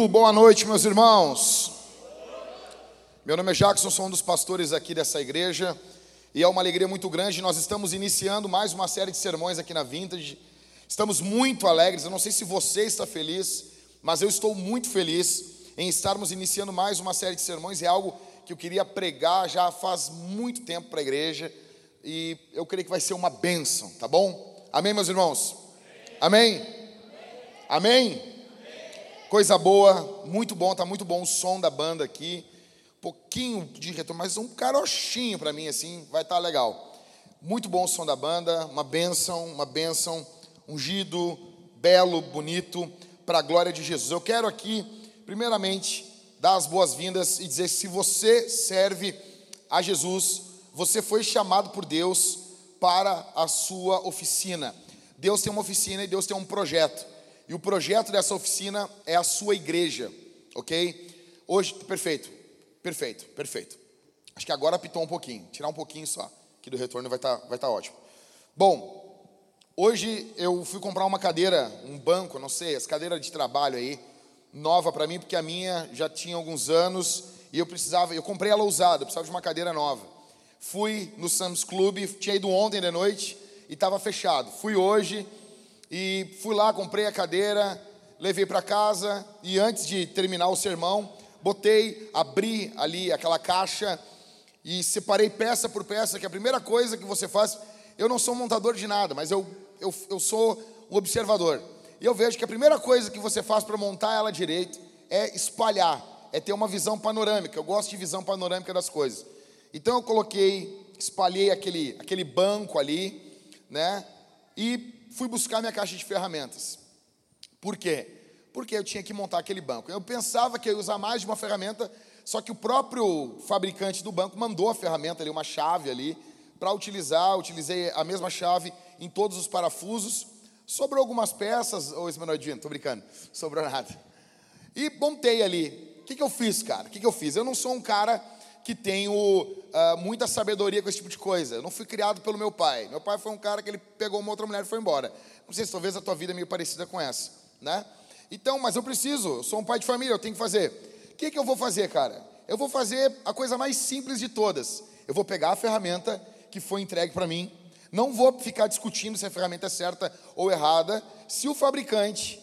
Muito boa noite, meus irmãos. Meu nome é Jackson, sou um dos pastores aqui dessa igreja e é uma alegria muito grande. Nós estamos iniciando mais uma série de sermões aqui na Vintage. Estamos muito alegres. Eu não sei se você está feliz, mas eu estou muito feliz em estarmos iniciando mais uma série de sermões. É algo que eu queria pregar já faz muito tempo para a igreja e eu creio que vai ser uma bênção, tá bom? Amém, meus irmãos? Amém? Amém? Coisa boa, muito bom, tá muito bom o som da banda aqui. Pouquinho de retorno, mas um carochinho para mim assim, vai estar tá legal. Muito bom o som da banda, uma bênção, uma bênção, ungido, belo, bonito, para a glória de Jesus. Eu quero aqui, primeiramente, dar as boas-vindas e dizer: se você serve a Jesus, você foi chamado por Deus para a sua oficina. Deus tem uma oficina e Deus tem um projeto. E o projeto dessa oficina é a sua igreja, ok? Hoje, perfeito, perfeito, perfeito. Acho que agora apitou um pouquinho, tirar um pouquinho só, que do retorno vai estar tá, vai tá ótimo. Bom, hoje eu fui comprar uma cadeira, um banco, não sei, as cadeiras de trabalho aí, nova para mim, porque a minha já tinha alguns anos e eu precisava, eu comprei ela usada, eu precisava de uma cadeira nova. Fui no Sam's Club, tinha ido ontem de noite e estava fechado. Fui hoje e fui lá, comprei a cadeira, levei para casa e antes de terminar o sermão, botei, abri ali aquela caixa e separei peça por peça, que a primeira coisa que você faz, eu não sou montador de nada, mas eu, eu, eu sou um observador. E eu vejo que a primeira coisa que você faz para montar ela direito é espalhar, é ter uma visão panorâmica. Eu gosto de visão panorâmica das coisas. Então eu coloquei, espalhei aquele, aquele banco ali, né? E fui buscar minha caixa de ferramentas. Por quê? Porque eu tinha que montar aquele banco. Eu pensava que eu ia usar mais de uma ferramenta, só que o próprio fabricante do banco mandou a ferramenta ali, uma chave ali, para utilizar. Utilizei a mesma chave em todos os parafusos. Sobrou algumas peças, esse menor tô brincando, sobrou nada. E montei ali. O que, que eu fiz, cara? O que, que eu fiz? Eu não sou um cara que tenho uh, muita sabedoria com esse tipo de coisa. Eu não fui criado pelo meu pai. Meu pai foi um cara que ele pegou uma outra mulher e foi embora. Não sei se talvez a tua vida é meio parecida com essa, né? Então, mas eu preciso, eu sou um pai de família, eu tenho que fazer. O que, que eu vou fazer, cara? Eu vou fazer a coisa mais simples de todas. Eu vou pegar a ferramenta que foi entregue para mim. Não vou ficar discutindo se a ferramenta é certa ou errada. Se o fabricante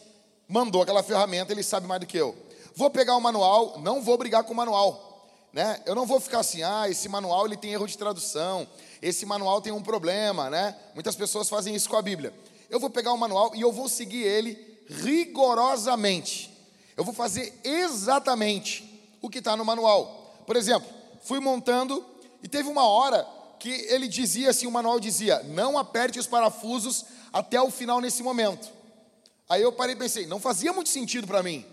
mandou aquela ferramenta, ele sabe mais do que eu. Vou pegar o manual, não vou brigar com o manual. Né? Eu não vou ficar assim, ah, esse manual ele tem erro de tradução, esse manual tem um problema, né? Muitas pessoas fazem isso com a Bíblia. Eu vou pegar o manual e eu vou seguir ele rigorosamente. Eu vou fazer exatamente o que está no manual. Por exemplo, fui montando e teve uma hora que ele dizia assim, o manual dizia, não aperte os parafusos até o final nesse momento. Aí eu parei e pensei, não fazia muito sentido para mim.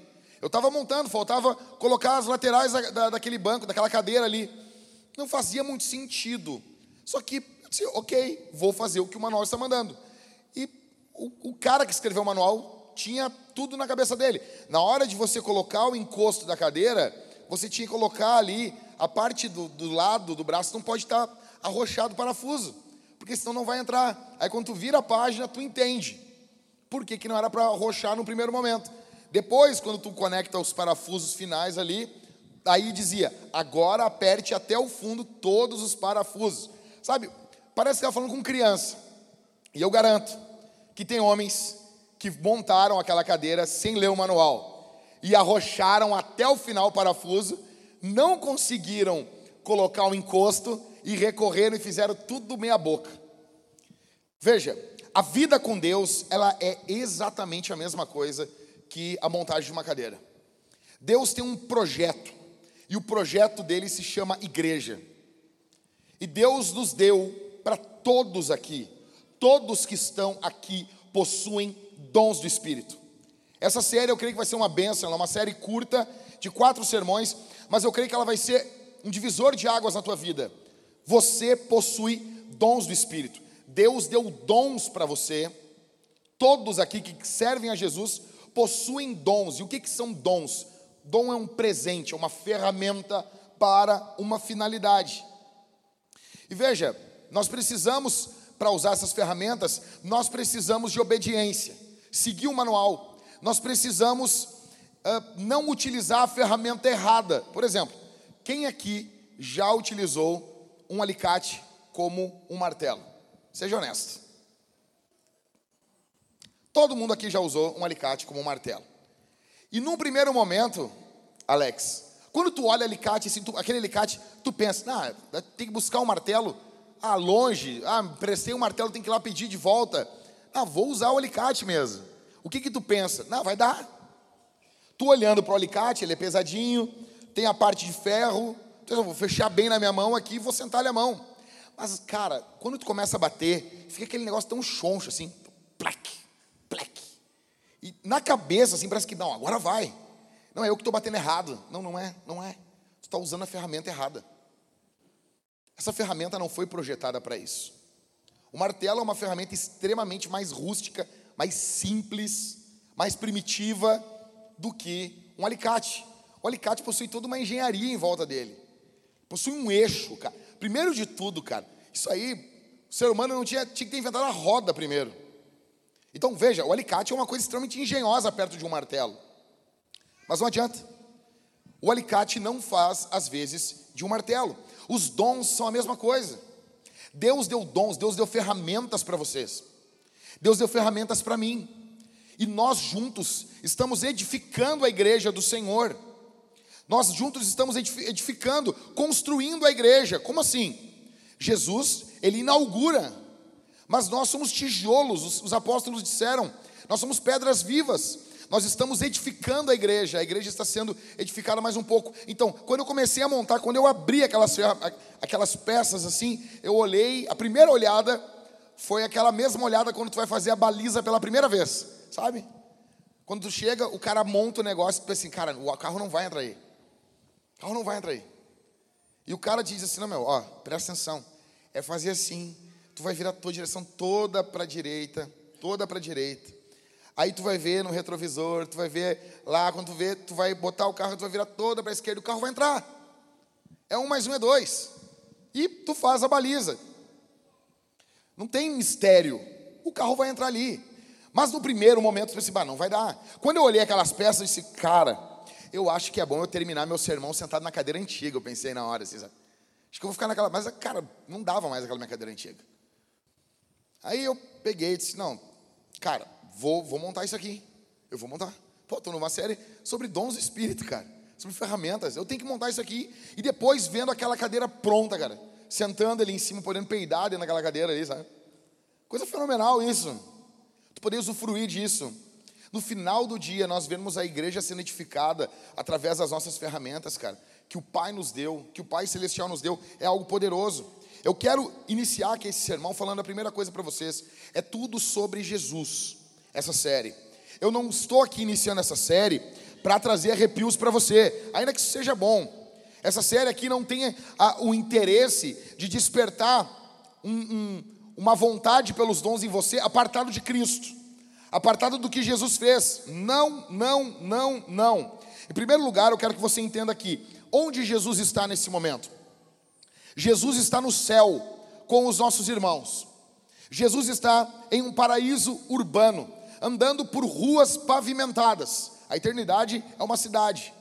Eu estava montando, faltava colocar as laterais da, da, daquele banco, daquela cadeira ali. Não fazia muito sentido. Só que, disse, ok, vou fazer o que o manual está mandando. E o, o cara que escreveu o manual tinha tudo na cabeça dele. Na hora de você colocar o encosto da cadeira, você tinha que colocar ali a parte do, do lado do braço não pode estar arrochado o parafuso, porque senão não vai entrar. Aí quando tu vira a página, tu entende por que, que não era para arrochar no primeiro momento. Depois, quando tu conecta os parafusos finais ali, aí dizia: agora aperte até o fundo todos os parafusos. Sabe, parece que está falando com criança. E eu garanto que tem homens que montaram aquela cadeira sem ler o manual. e arrocharam até o final o parafuso, não conseguiram colocar um encosto e recorreram e fizeram tudo meia boca. Veja, a vida com Deus, ela é exatamente a mesma coisa que a montagem de uma cadeira. Deus tem um projeto, e o projeto dele se chama igreja. E Deus nos deu para todos aqui, todos que estão aqui possuem dons do Espírito. Essa série eu creio que vai ser uma bênção, ela é uma série curta, de quatro sermões, mas eu creio que ela vai ser um divisor de águas na tua vida. Você possui dons do Espírito. Deus deu dons para você. Todos aqui que servem a Jesus possuem dons. E o que, que são dons? Dom é um presente, é uma ferramenta para uma finalidade. E veja, nós precisamos, para usar essas ferramentas, nós precisamos de obediência, seguir o manual. Nós precisamos uh, não utilizar a ferramenta errada. Por exemplo, quem aqui já utilizou um alicate como um martelo? Seja honesto. Todo mundo aqui já usou um alicate como um martelo. E num primeiro momento, Alex, quando tu olha alicate, assim, tu, aquele alicate, tu pensa, ah, tem que buscar um martelo, ah, longe, ah, prestei um martelo, tem que ir lá pedir de volta. Ah, vou usar o alicate mesmo. O que que tu pensa? Não, vai dar. Tu olhando para o alicate, ele é pesadinho, tem a parte de ferro, então eu vou fechar bem na minha mão aqui e vou sentar-lhe a mão. Mas, cara, quando tu começa a bater, fica aquele negócio tão choncho assim, plaque. E na cabeça, assim, parece que não, agora vai. Não, é eu que estou batendo errado. Não, não é, não é. Tu está usando a ferramenta errada. Essa ferramenta não foi projetada para isso. O martelo é uma ferramenta extremamente mais rústica, mais simples, mais primitiva do que um alicate. O alicate possui toda uma engenharia em volta dele. Possui um eixo, cara. Primeiro de tudo, cara, isso aí, o ser humano não tinha, tinha que ter inventado a roda primeiro. Então veja, o alicate é uma coisa extremamente engenhosa perto de um martelo. Mas não adianta. O alicate não faz as vezes de um martelo. Os dons são a mesma coisa. Deus deu dons, Deus deu ferramentas para vocês. Deus deu ferramentas para mim. E nós juntos estamos edificando a igreja do Senhor. Nós juntos estamos edificando, construindo a igreja. Como assim? Jesus, ele inaugura, mas nós somos tijolos, os, os apóstolos disseram, nós somos pedras vivas. Nós estamos edificando a igreja, a igreja está sendo edificada mais um pouco. Então, quando eu comecei a montar, quando eu abri aquelas, aquelas peças assim, eu olhei, a primeira olhada foi aquela mesma olhada quando tu vai fazer a baliza pela primeira vez, sabe? Quando tu chega, o cara monta o negócio e pensa assim, cara, o carro não vai entrar aí. O carro não vai entrar aí. E o cara diz assim, não, meu, ó, presta atenção. É fazer assim, tu vai virar a tua direção toda para a direita, toda para a direita. Aí tu vai ver no retrovisor, tu vai ver lá, quando tu vê, tu vai botar o carro, tu vai virar toda para a esquerda, o carro vai entrar. É um mais um é dois. E tu faz a baliza. Não tem mistério. O carro vai entrar ali. Mas no primeiro momento eu pensei, bah, não vai dar. Quando eu olhei aquelas peças, eu disse, cara, eu acho que é bom eu terminar meu sermão sentado na cadeira antiga. Eu pensei na hora, assim, sabe? Acho que eu vou ficar naquela. Mas, cara, não dava mais aquela minha cadeira antiga. Aí eu peguei e disse, não, cara, vou, vou montar isso aqui. Eu vou montar. Pô, estou numa série sobre dons do Espírito, cara. Sobre ferramentas. Eu tenho que montar isso aqui. E depois vendo aquela cadeira pronta, cara. Sentando ali em cima, podendo peidar dentro daquela cadeira ali, sabe? Coisa fenomenal isso. Tu poder usufruir disso. No final do dia, nós vemos a igreja sendo edificada através das nossas ferramentas, cara. Que o Pai nos deu, que o Pai Celestial nos deu, é algo poderoso. Eu quero iniciar aqui esse sermão falando a primeira coisa para vocês: é tudo sobre Jesus essa série. Eu não estou aqui iniciando essa série para trazer arrepios para você, ainda que isso seja bom. Essa série aqui não tem a, o interesse de despertar um, um, uma vontade pelos dons em você, apartado de Cristo, apartado do que Jesus fez. Não, não, não, não. Em primeiro lugar, eu quero que você entenda aqui: onde Jesus está nesse momento? Jesus está no céu com os nossos irmãos. Jesus está em um paraíso urbano andando por ruas pavimentadas. A eternidade é uma cidade,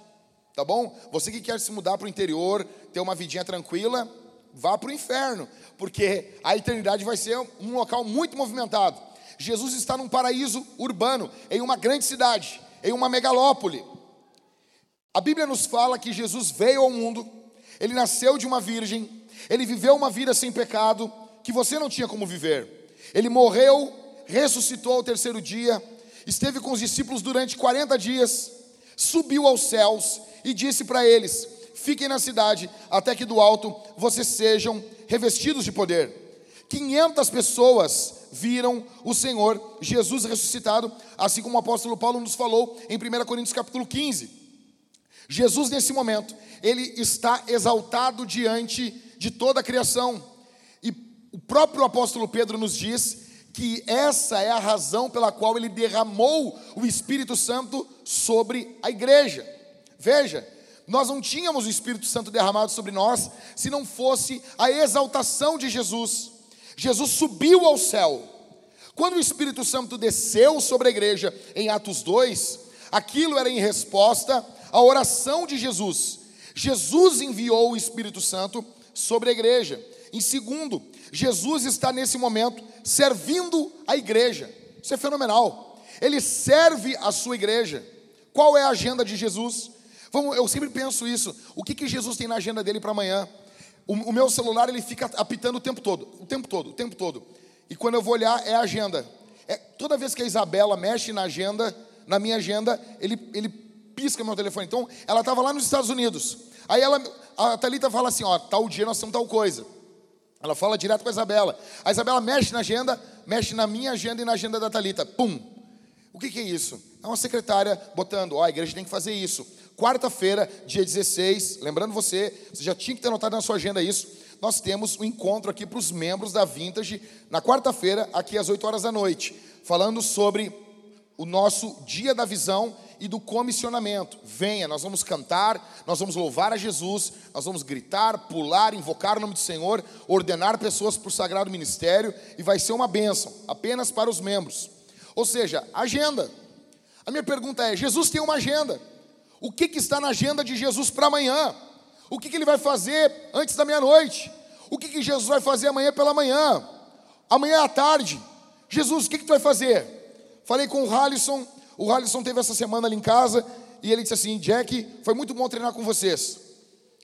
tá bom? Você que quer se mudar para o interior, ter uma vidinha tranquila, vá para o inferno, porque a eternidade vai ser um local muito movimentado. Jesus está num paraíso urbano, em uma grande cidade, em uma megalópole. A Bíblia nos fala que Jesus veio ao mundo, ele nasceu de uma virgem, ele viveu uma vida sem pecado, que você não tinha como viver. Ele morreu, ressuscitou ao terceiro dia, esteve com os discípulos durante 40 dias, subiu aos céus e disse para eles: Fiquem na cidade, até que do alto vocês sejam revestidos de poder. 500 pessoas viram o Senhor Jesus ressuscitado, assim como o apóstolo Paulo nos falou em 1 Coríntios capítulo 15. Jesus nesse momento, ele está exaltado diante de toda a criação. E o próprio apóstolo Pedro nos diz que essa é a razão pela qual ele derramou o Espírito Santo sobre a igreja. Veja, nós não tínhamos o Espírito Santo derramado sobre nós se não fosse a exaltação de Jesus. Jesus subiu ao céu. Quando o Espírito Santo desceu sobre a igreja em Atos 2, aquilo era em resposta à oração de Jesus. Jesus enviou o Espírito Santo sobre a igreja. Em segundo, Jesus está nesse momento servindo a igreja. Isso é fenomenal. Ele serve a sua igreja. Qual é a agenda de Jesus? Vamos, eu sempre penso isso. O que, que Jesus tem na agenda dele para amanhã? O, o, meu celular ele fica apitando o tempo todo, o tempo todo, o tempo todo. E quando eu vou olhar é a agenda. É, toda vez que a Isabela mexe na agenda, na minha agenda, ele, ele pisca meu telefone. Então, ela estava lá nos Estados Unidos. Aí ela, a Thalita fala assim, ó, tal dia nós temos tal coisa. Ela fala direto com a Isabela. A Isabela mexe na agenda, mexe na minha agenda e na agenda da Talita. Pum. O que, que é isso? É uma secretária botando, ó, a igreja tem que fazer isso. Quarta-feira, dia 16, lembrando você, você já tinha que ter anotado na sua agenda isso. Nós temos um encontro aqui para os membros da Vintage na quarta-feira, aqui às 8 horas da noite, falando sobre o nosso dia da visão e do comissionamento. Venha, nós vamos cantar, nós vamos louvar a Jesus, nós vamos gritar, pular, invocar o nome do Senhor, ordenar pessoas para o sagrado ministério e vai ser uma bênção, apenas para os membros. Ou seja, agenda. A minha pergunta é: Jesus tem uma agenda. O que, que está na agenda de Jesus para amanhã? O que, que ele vai fazer antes da meia-noite? O que, que Jesus vai fazer amanhã pela manhã? Amanhã à tarde? Jesus, o que, que tu vai fazer? Falei com o Halisson o Alisson teve essa semana ali em casa e ele disse assim: Jack, foi muito bom treinar com vocês.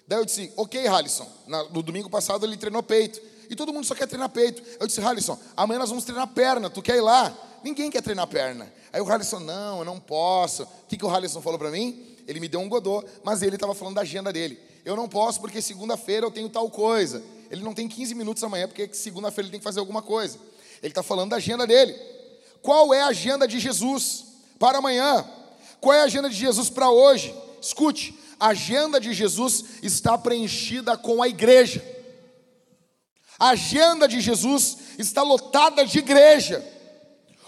Daí eu disse: Ok, Alisson. No domingo passado ele treinou peito. E todo mundo só quer treinar peito. Eu disse: Alisson, amanhã nós vamos treinar perna. Tu quer ir lá? Ninguém quer treinar perna. Aí o Alisson: Não, eu não posso. O que, que o Alisson falou para mim? Ele me deu um godô, mas ele estava falando da agenda dele. Eu não posso porque segunda-feira eu tenho tal coisa. Ele não tem 15 minutos amanhã porque segunda-feira ele tem que fazer alguma coisa. Ele está falando da agenda dele. Qual é a agenda de Jesus? para amanhã. Qual é a agenda de Jesus para hoje? Escute, a agenda de Jesus está preenchida com a igreja. A agenda de Jesus está lotada de igreja.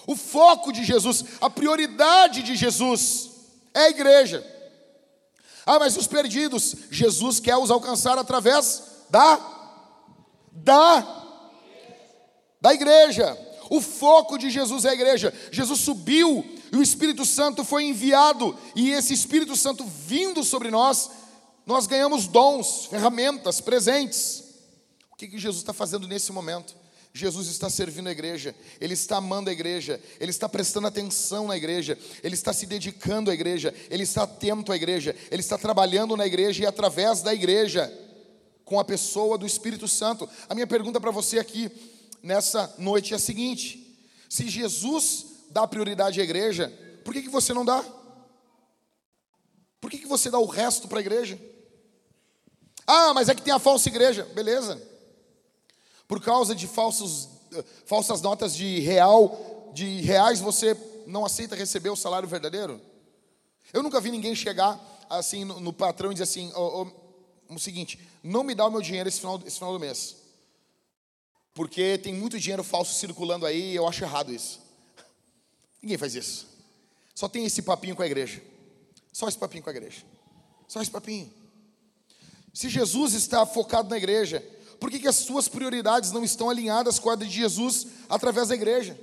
O foco de Jesus, a prioridade de Jesus é a igreja. Ah, mas os perdidos, Jesus quer os alcançar através da da da igreja. O foco de Jesus é a igreja. Jesus subiu e o Espírito Santo foi enviado, e esse Espírito Santo vindo sobre nós, nós ganhamos dons, ferramentas, presentes. O que, que Jesus está fazendo nesse momento? Jesus está servindo a igreja, Ele está amando a igreja, Ele está prestando atenção na igreja, Ele está se dedicando à igreja, Ele está atento à igreja, Ele está trabalhando na igreja e através da igreja, com a pessoa do Espírito Santo. A minha pergunta para você aqui nessa noite é a seguinte: se Jesus dá prioridade à igreja, por que, que você não dá? Por que, que você dá o resto para a igreja? Ah, mas é que tem a falsa igreja. Beleza. Por causa de falsos, falsas notas de real, de reais, você não aceita receber o salário verdadeiro? Eu nunca vi ninguém chegar assim no, no patrão e dizer assim: oh, oh, o seguinte, não me dá o meu dinheiro esse final, esse final do mês. Porque tem muito dinheiro falso circulando aí e eu acho errado isso. Ninguém faz isso. Só tem esse papinho com a igreja. Só esse papinho com a igreja. Só esse papinho. Se Jesus está focado na igreja, por que, que as suas prioridades não estão alinhadas com a de Jesus através da igreja?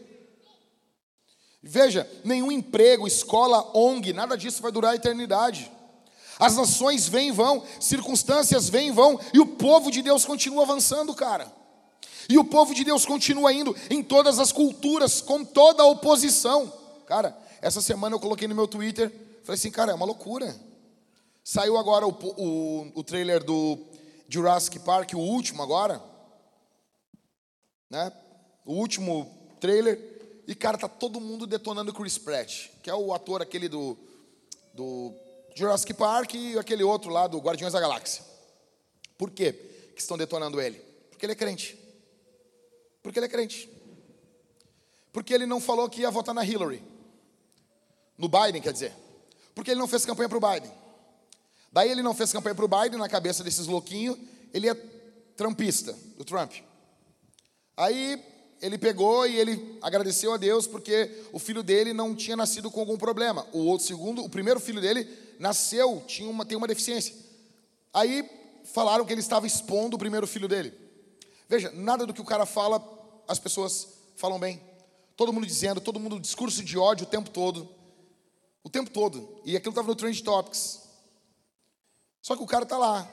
Veja, nenhum emprego, escola, ONG, nada disso vai durar a eternidade. As nações vêm e vão, circunstâncias vêm e vão, e o povo de Deus continua avançando, cara. E o povo de Deus continua indo em todas as culturas, com toda a oposição. Cara, essa semana eu coloquei no meu Twitter, falei assim, cara, é uma loucura. Saiu agora o, o, o trailer do Jurassic Park, o último agora. Né? O último trailer. E, cara, tá todo mundo detonando Chris Pratt, que é o ator aquele do, do Jurassic Park e aquele outro lá do Guardiões da Galáxia. Por quê que estão detonando ele? Porque ele é crente. Porque ele é crente. Porque ele não falou que ia votar na Hillary. No Biden, quer dizer. Porque ele não fez campanha para o Biden. Daí ele não fez campanha para o Biden, na cabeça desses louquinhos, ele é trumpista, do Trump. Aí ele pegou e ele agradeceu a Deus porque o filho dele não tinha nascido com algum problema. O outro segundo, o primeiro filho dele nasceu, tinha uma, tem uma deficiência. Aí falaram que ele estava expondo o primeiro filho dele. Veja, nada do que o cara fala, as pessoas falam bem. Todo mundo dizendo, todo mundo discurso de ódio o tempo todo. O tempo todo. E aquilo estava no Trend Topics. Só que o cara está lá.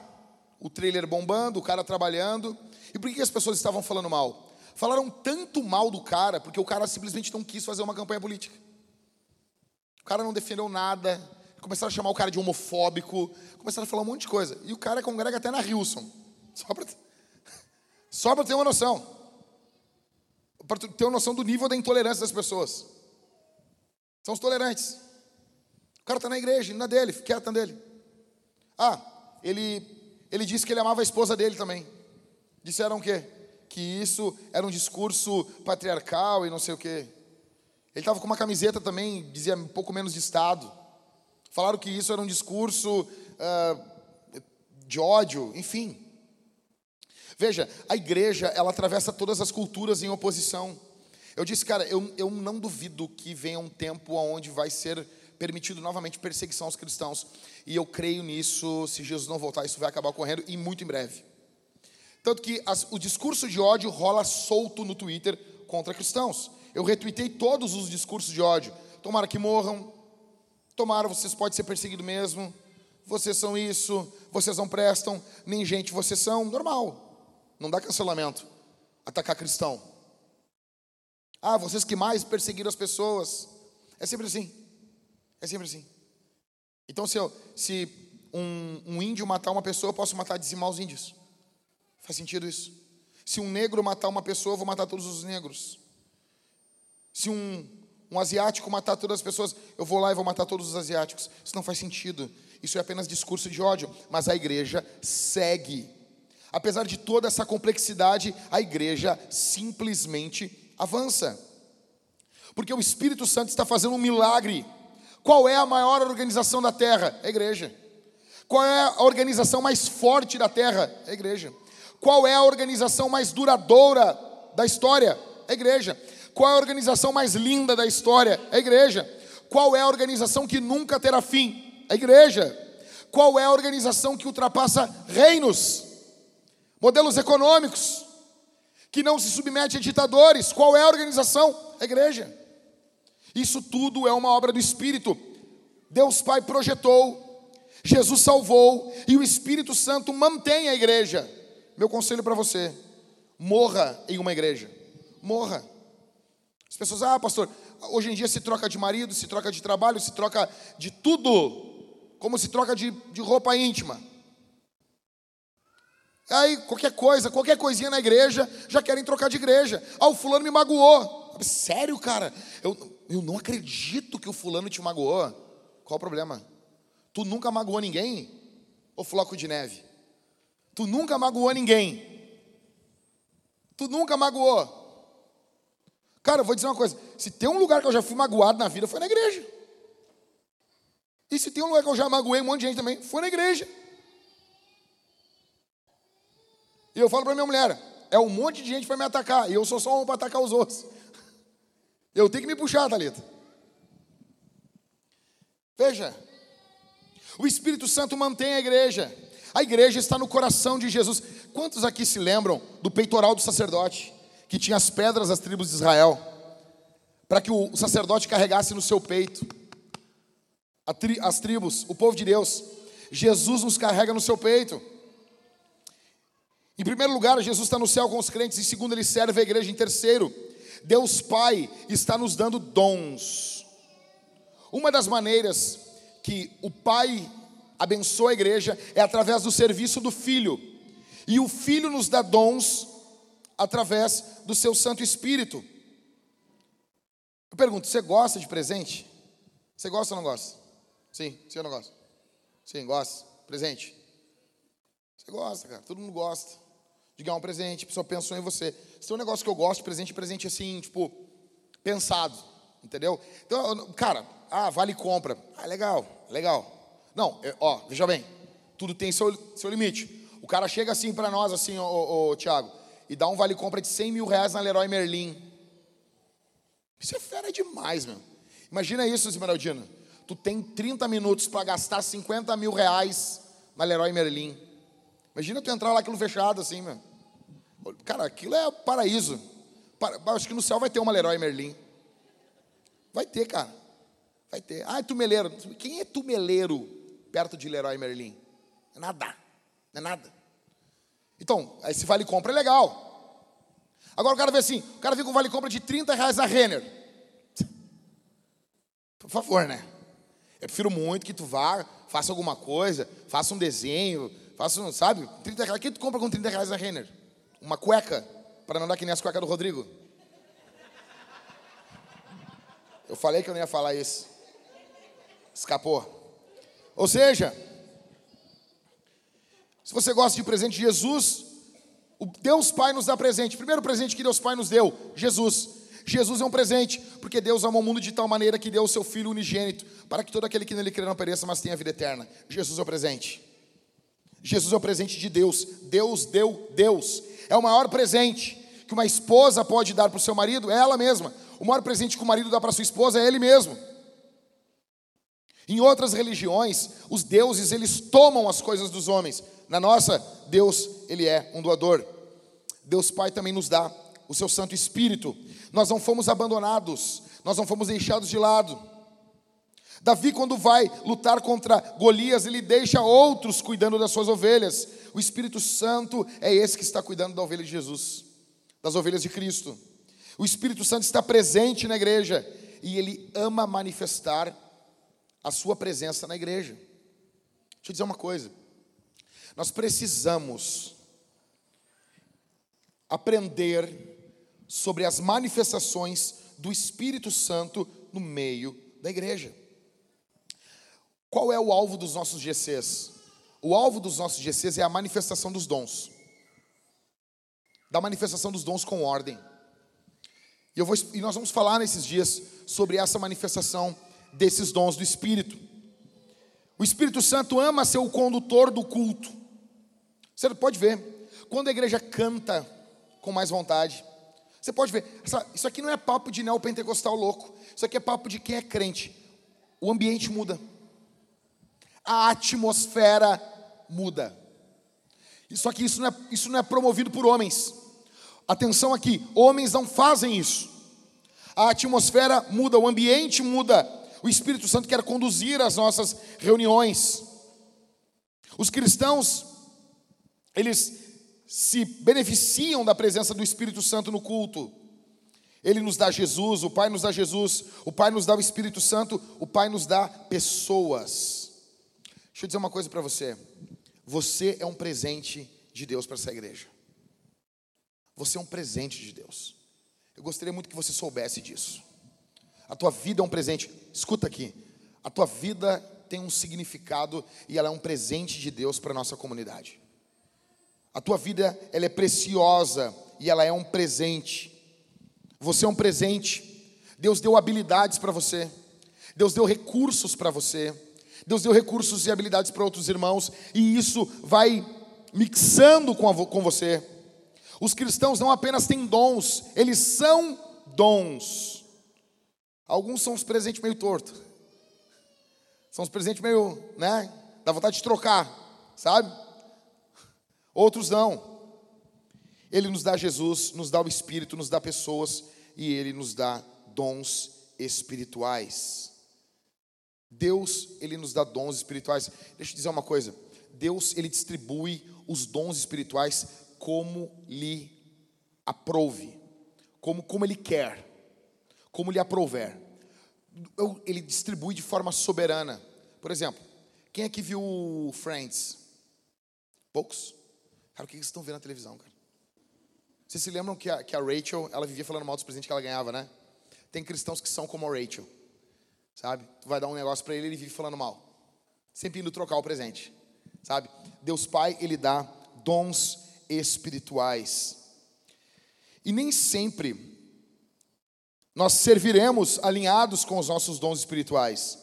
O trailer bombando, o cara trabalhando. E por que as pessoas estavam falando mal? Falaram tanto mal do cara, porque o cara simplesmente não quis fazer uma campanha política. O cara não defendeu nada. Começaram a chamar o cara de homofóbico. Começaram a falar um monte de coisa. E o cara congrega até na Hilson. Só para só ter uma noção. Para ter uma noção do nível da intolerância das pessoas. São os tolerantes. O cara está na igreja, na dele, quieta dele. Ah, ele, ele disse que ele amava a esposa dele também. Disseram o quê? que isso era um discurso patriarcal e não sei o quê. Ele estava com uma camiseta também, dizia um pouco menos de Estado. Falaram que isso era um discurso uh, de ódio, enfim. Veja, a igreja, ela atravessa todas as culturas em oposição. Eu disse, cara, eu, eu não duvido que venha um tempo onde vai ser permitido novamente perseguição aos cristãos. E eu creio nisso, se Jesus não voltar, isso vai acabar ocorrendo e muito em breve. Tanto que as, o discurso de ódio rola solto no Twitter contra cristãos. Eu retuitei todos os discursos de ódio. Tomara que morram. Tomara, vocês podem ser perseguidos mesmo. Vocês são isso. Vocês não prestam. Nem gente vocês são. Normal. Não dá cancelamento. Atacar cristão. Ah, vocês que mais perseguiram as pessoas. É sempre assim. É sempre assim. Então, se, eu, se um, um índio matar uma pessoa, eu posso matar, dizimar os índios. Faz sentido isso? Se um negro matar uma pessoa, eu vou matar todos os negros. Se um, um asiático matar todas as pessoas, eu vou lá e vou matar todos os asiáticos. Isso não faz sentido. Isso é apenas discurso de ódio. Mas a igreja segue. Apesar de toda essa complexidade, a igreja simplesmente avança. Porque o Espírito Santo está fazendo um milagre. Qual é a maior organização da terra? É a igreja. Qual é a organização mais forte da terra? É a igreja. Qual é a organização mais duradoura da história? A igreja. Qual é a organização mais linda da história? A igreja. Qual é a organização que nunca terá fim? A igreja. Qual é a organização que ultrapassa reinos, modelos econômicos, que não se submete a ditadores? Qual é a organização? A igreja. Isso tudo é uma obra do Espírito. Deus Pai projetou, Jesus salvou e o Espírito Santo mantém a igreja. Meu conselho para você: morra em uma igreja. Morra. As pessoas, ah, pastor, hoje em dia se troca de marido, se troca de trabalho, se troca de tudo, como se troca de, de roupa íntima. Aí, qualquer coisa, qualquer coisinha na igreja, já querem trocar de igreja. Ah, o fulano me magoou. Sério, cara? Eu, eu não acredito que o fulano te magoou. Qual o problema? Tu nunca magoou ninguém? Ou floco de neve? Tu nunca magoou ninguém. Tu nunca magoou. Cara, eu vou dizer uma coisa: se tem um lugar que eu já fui magoado na vida, foi na igreja. E se tem um lugar que eu já magoei um monte de gente também, foi na igreja. E eu falo para minha mulher: é um monte de gente para me atacar, e eu sou só um para atacar os outros. Eu tenho que me puxar, Thalita. Veja, o Espírito Santo mantém a igreja. A igreja está no coração de Jesus. Quantos aqui se lembram do peitoral do sacerdote, que tinha as pedras das tribos de Israel, para que o sacerdote carregasse no seu peito as tribos, o povo de Deus? Jesus nos carrega no seu peito. Em primeiro lugar, Jesus está no céu com os crentes. Em segundo, ele serve a igreja. Em terceiro, Deus Pai está nos dando dons. Uma das maneiras que o Pai abençoa a igreja é através do serviço do Filho. E o Filho nos dá dons através do seu Santo Espírito. Eu pergunto, você gosta de presente? Você gosta ou não gosta? Sim, ou não gosta? Sim, gosta. Presente. Você gosta, cara. Todo mundo gosta de ganhar um presente. A pessoa pensou em você. Se tem um negócio que eu gosto, presente, presente assim, tipo, pensado. Entendeu? Então, cara, ah, vale compra. Ah, legal, legal. Não, é, ó, veja bem. Tudo tem seu, seu limite. O cara chega assim para nós, assim, ô, ô, Tiago, e dá um vale compra de 100 mil reais na Leroy Merlin. Isso é fera demais, meu. Imagina isso, Esmeraldina tu tem 30 minutos para gastar 50 mil reais na Leroy Merlin. Imagina tu entrar lá aquilo fechado assim, meu. Cara, aquilo é paraíso. Acho que no céu vai ter uma Leroy Merlin. Vai ter, cara. Vai ter. Ah, é tumeleiro. Quem é tumeleiro perto de Leroy Merlin? É nada. Não é nada. Então, esse vale compra é legal. Agora o cara vê assim, o cara vem com vale compra de 30 reais na Renner. Por favor, né? Eu prefiro muito que tu vá, faça alguma coisa, faça um desenho, faça um, sabe? 30 reais. O que tu compra com 30 reais na Renner? Uma cueca, para não dar que nem as cuecas do Rodrigo. Eu falei que eu não ia falar isso. Escapou. Ou seja, se você gosta de presente de Jesus, o Deus Pai nos dá presente. Primeiro presente que Deus Pai nos deu, Jesus. Jesus é um presente, porque Deus amou o mundo de tal maneira que deu o seu Filho unigênito, para que todo aquele que nele crê não pereça, mas tenha vida eterna. Jesus é o presente. Jesus é o presente de Deus. Deus deu Deus. É o maior presente que uma esposa pode dar para o seu marido, é ela mesma. O maior presente que o marido dá para sua esposa é ele mesmo. Em outras religiões, os deuses eles tomam as coisas dos homens. Na nossa, Deus ele é um doador. Deus Pai também nos dá o seu Santo Espírito. Nós não fomos abandonados, nós não fomos deixados de lado. Davi, quando vai lutar contra Golias, ele deixa outros cuidando das suas ovelhas. O Espírito Santo é esse que está cuidando da ovelha de Jesus, das ovelhas de Cristo. O Espírito Santo está presente na igreja e ele ama manifestar a sua presença na igreja. Deixa eu dizer uma coisa. Nós precisamos aprender sobre as manifestações do Espírito Santo no meio da igreja. Qual é o alvo dos nossos GCs? O alvo dos nossos GCs é a manifestação dos dons. Da manifestação dos dons com ordem. E, vou, e nós vamos falar nesses dias sobre essa manifestação desses dons do Espírito. O Espírito Santo ama ser o condutor do culto. Você pode ver, quando a igreja canta com mais vontade, você pode ver, isso aqui não é papo de neopentecostal louco. Isso aqui é papo de quem é crente. O ambiente muda. A atmosfera muda. Só que isso não, é, isso não é promovido por homens. Atenção aqui, homens não fazem isso. A atmosfera muda, o ambiente muda. O Espírito Santo quer conduzir as nossas reuniões. Os cristãos, eles se beneficiam da presença do Espírito Santo no culto. Ele nos dá Jesus, o Pai nos dá Jesus, o Pai nos dá o Espírito Santo, o Pai nos dá pessoas. Deixa eu dizer uma coisa para você. Você é um presente de Deus para essa igreja. Você é um presente de Deus. Eu gostaria muito que você soubesse disso. A tua vida é um presente. Escuta aqui. A tua vida tem um significado e ela é um presente de Deus para a nossa comunidade. A tua vida ela é preciosa e ela é um presente. Você é um presente. Deus deu habilidades para você. Deus deu recursos para você. Deus deu recursos e habilidades para outros irmãos e isso vai mixando com, a, com você. Os cristãos não apenas têm dons, eles são dons. Alguns são os presentes meio torto. São os presentes meio, né? Dá vontade de trocar, sabe? Outros não. Ele nos dá Jesus, nos dá o Espírito, nos dá pessoas e ele nos dá dons espirituais. Deus, ele nos dá dons espirituais. Deixa eu dizer uma coisa. Deus, ele distribui os dons espirituais como lhe aprouve, como como ele quer, como lhe aprouver. Ele distribui de forma soberana. Por exemplo, Quem aqui viu Friends? Poucos? Cara, o que vocês estão vendo na televisão, cara? Vocês se lembram que a, que a Rachel, ela vivia falando mal dos presentes que ela ganhava, né? Tem cristãos que são como a Rachel, sabe? Tu vai dar um negócio para ele, ele vive falando mal. Sempre indo trocar o presente, sabe? Deus Pai, ele dá dons espirituais. E nem sempre nós serviremos alinhados com os nossos dons espirituais.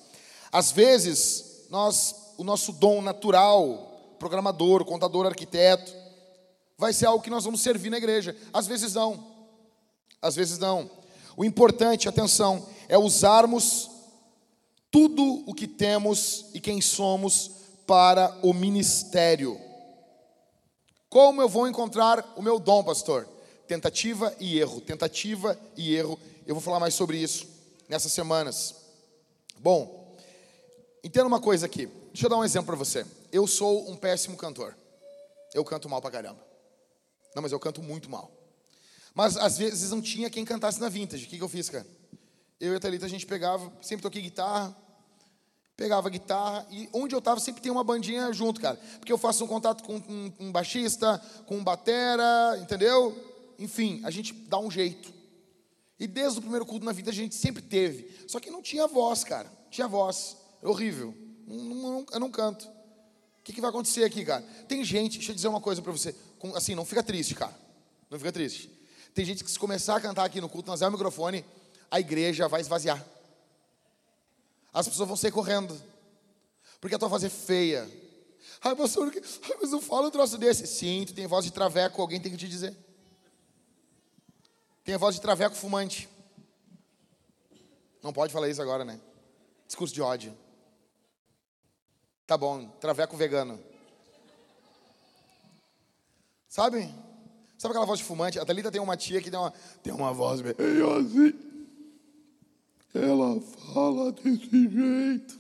Às vezes, nós, o nosso dom natural, programador, contador, arquiteto, vai ser algo que nós vamos servir na igreja. Às vezes não. Às vezes não. O importante, atenção, é usarmos tudo o que temos e quem somos para o ministério. Como eu vou encontrar o meu dom, pastor? Tentativa e erro, tentativa e erro. Eu vou falar mais sobre isso nessas semanas. Bom, entenda uma coisa aqui. Deixa eu dar um exemplo para você. Eu sou um péssimo cantor. Eu canto mal pra caramba. Não, mas eu canto muito mal. Mas às vezes não tinha quem cantasse na vintage. O que, que eu fiz, cara? Eu e a Thalita, a gente pegava, sempre toquei guitarra, pegava guitarra e onde eu estava sempre tem uma bandinha junto, cara. Porque eu faço um contato com um, um baixista, com um batera, entendeu? Enfim, a gente dá um jeito. E desde o primeiro culto na vida a gente sempre teve. Só que não tinha voz, cara. Tinha voz. É horrível. Não, não, eu não canto. O que, que vai acontecer aqui, cara? Tem gente, deixa eu dizer uma coisa para você. Assim, não fica triste, cara. Não fica triste. Tem gente que se começar a cantar aqui no culto, nós é o microfone, a igreja vai esvaziar. As pessoas vão sair correndo. Porque a tua voz é feia. Ai, pastor, mas eu falo um troço desse. Sim, tu tem voz de traveco, alguém tem que te dizer. Tem a voz de traveco fumante. Não pode falar isso agora, né? Discurso de ódio. Tá bom, traveco vegano. Sabe? Sabe aquela voz de fumante? A Thalita tem uma tia que tem uma, tem uma voz meio assim. Ela fala desse jeito.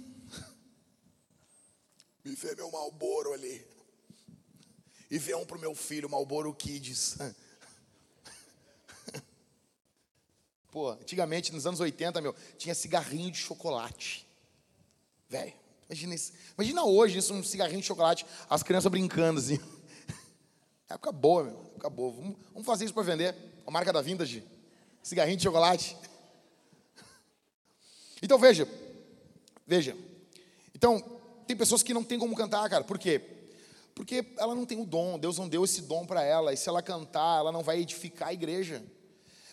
Me vê meu Malboro ali. E vê um pro meu filho, Malboro Kids. Pô, antigamente, nos anos 80, meu, tinha cigarrinho de chocolate. Velho. Imagina. Imagina hoje isso, um cigarrinho de chocolate, as crianças brincando assim. Época boa, meu. Época boa. Vamos, vamos fazer isso para vender. A marca da Vintage. Cigarrinho de chocolate. Então veja. Veja. Então, tem pessoas que não tem como cantar, cara. Por quê? Porque ela não tem o dom. Deus não deu esse dom para ela. E se ela cantar, ela não vai edificar a igreja.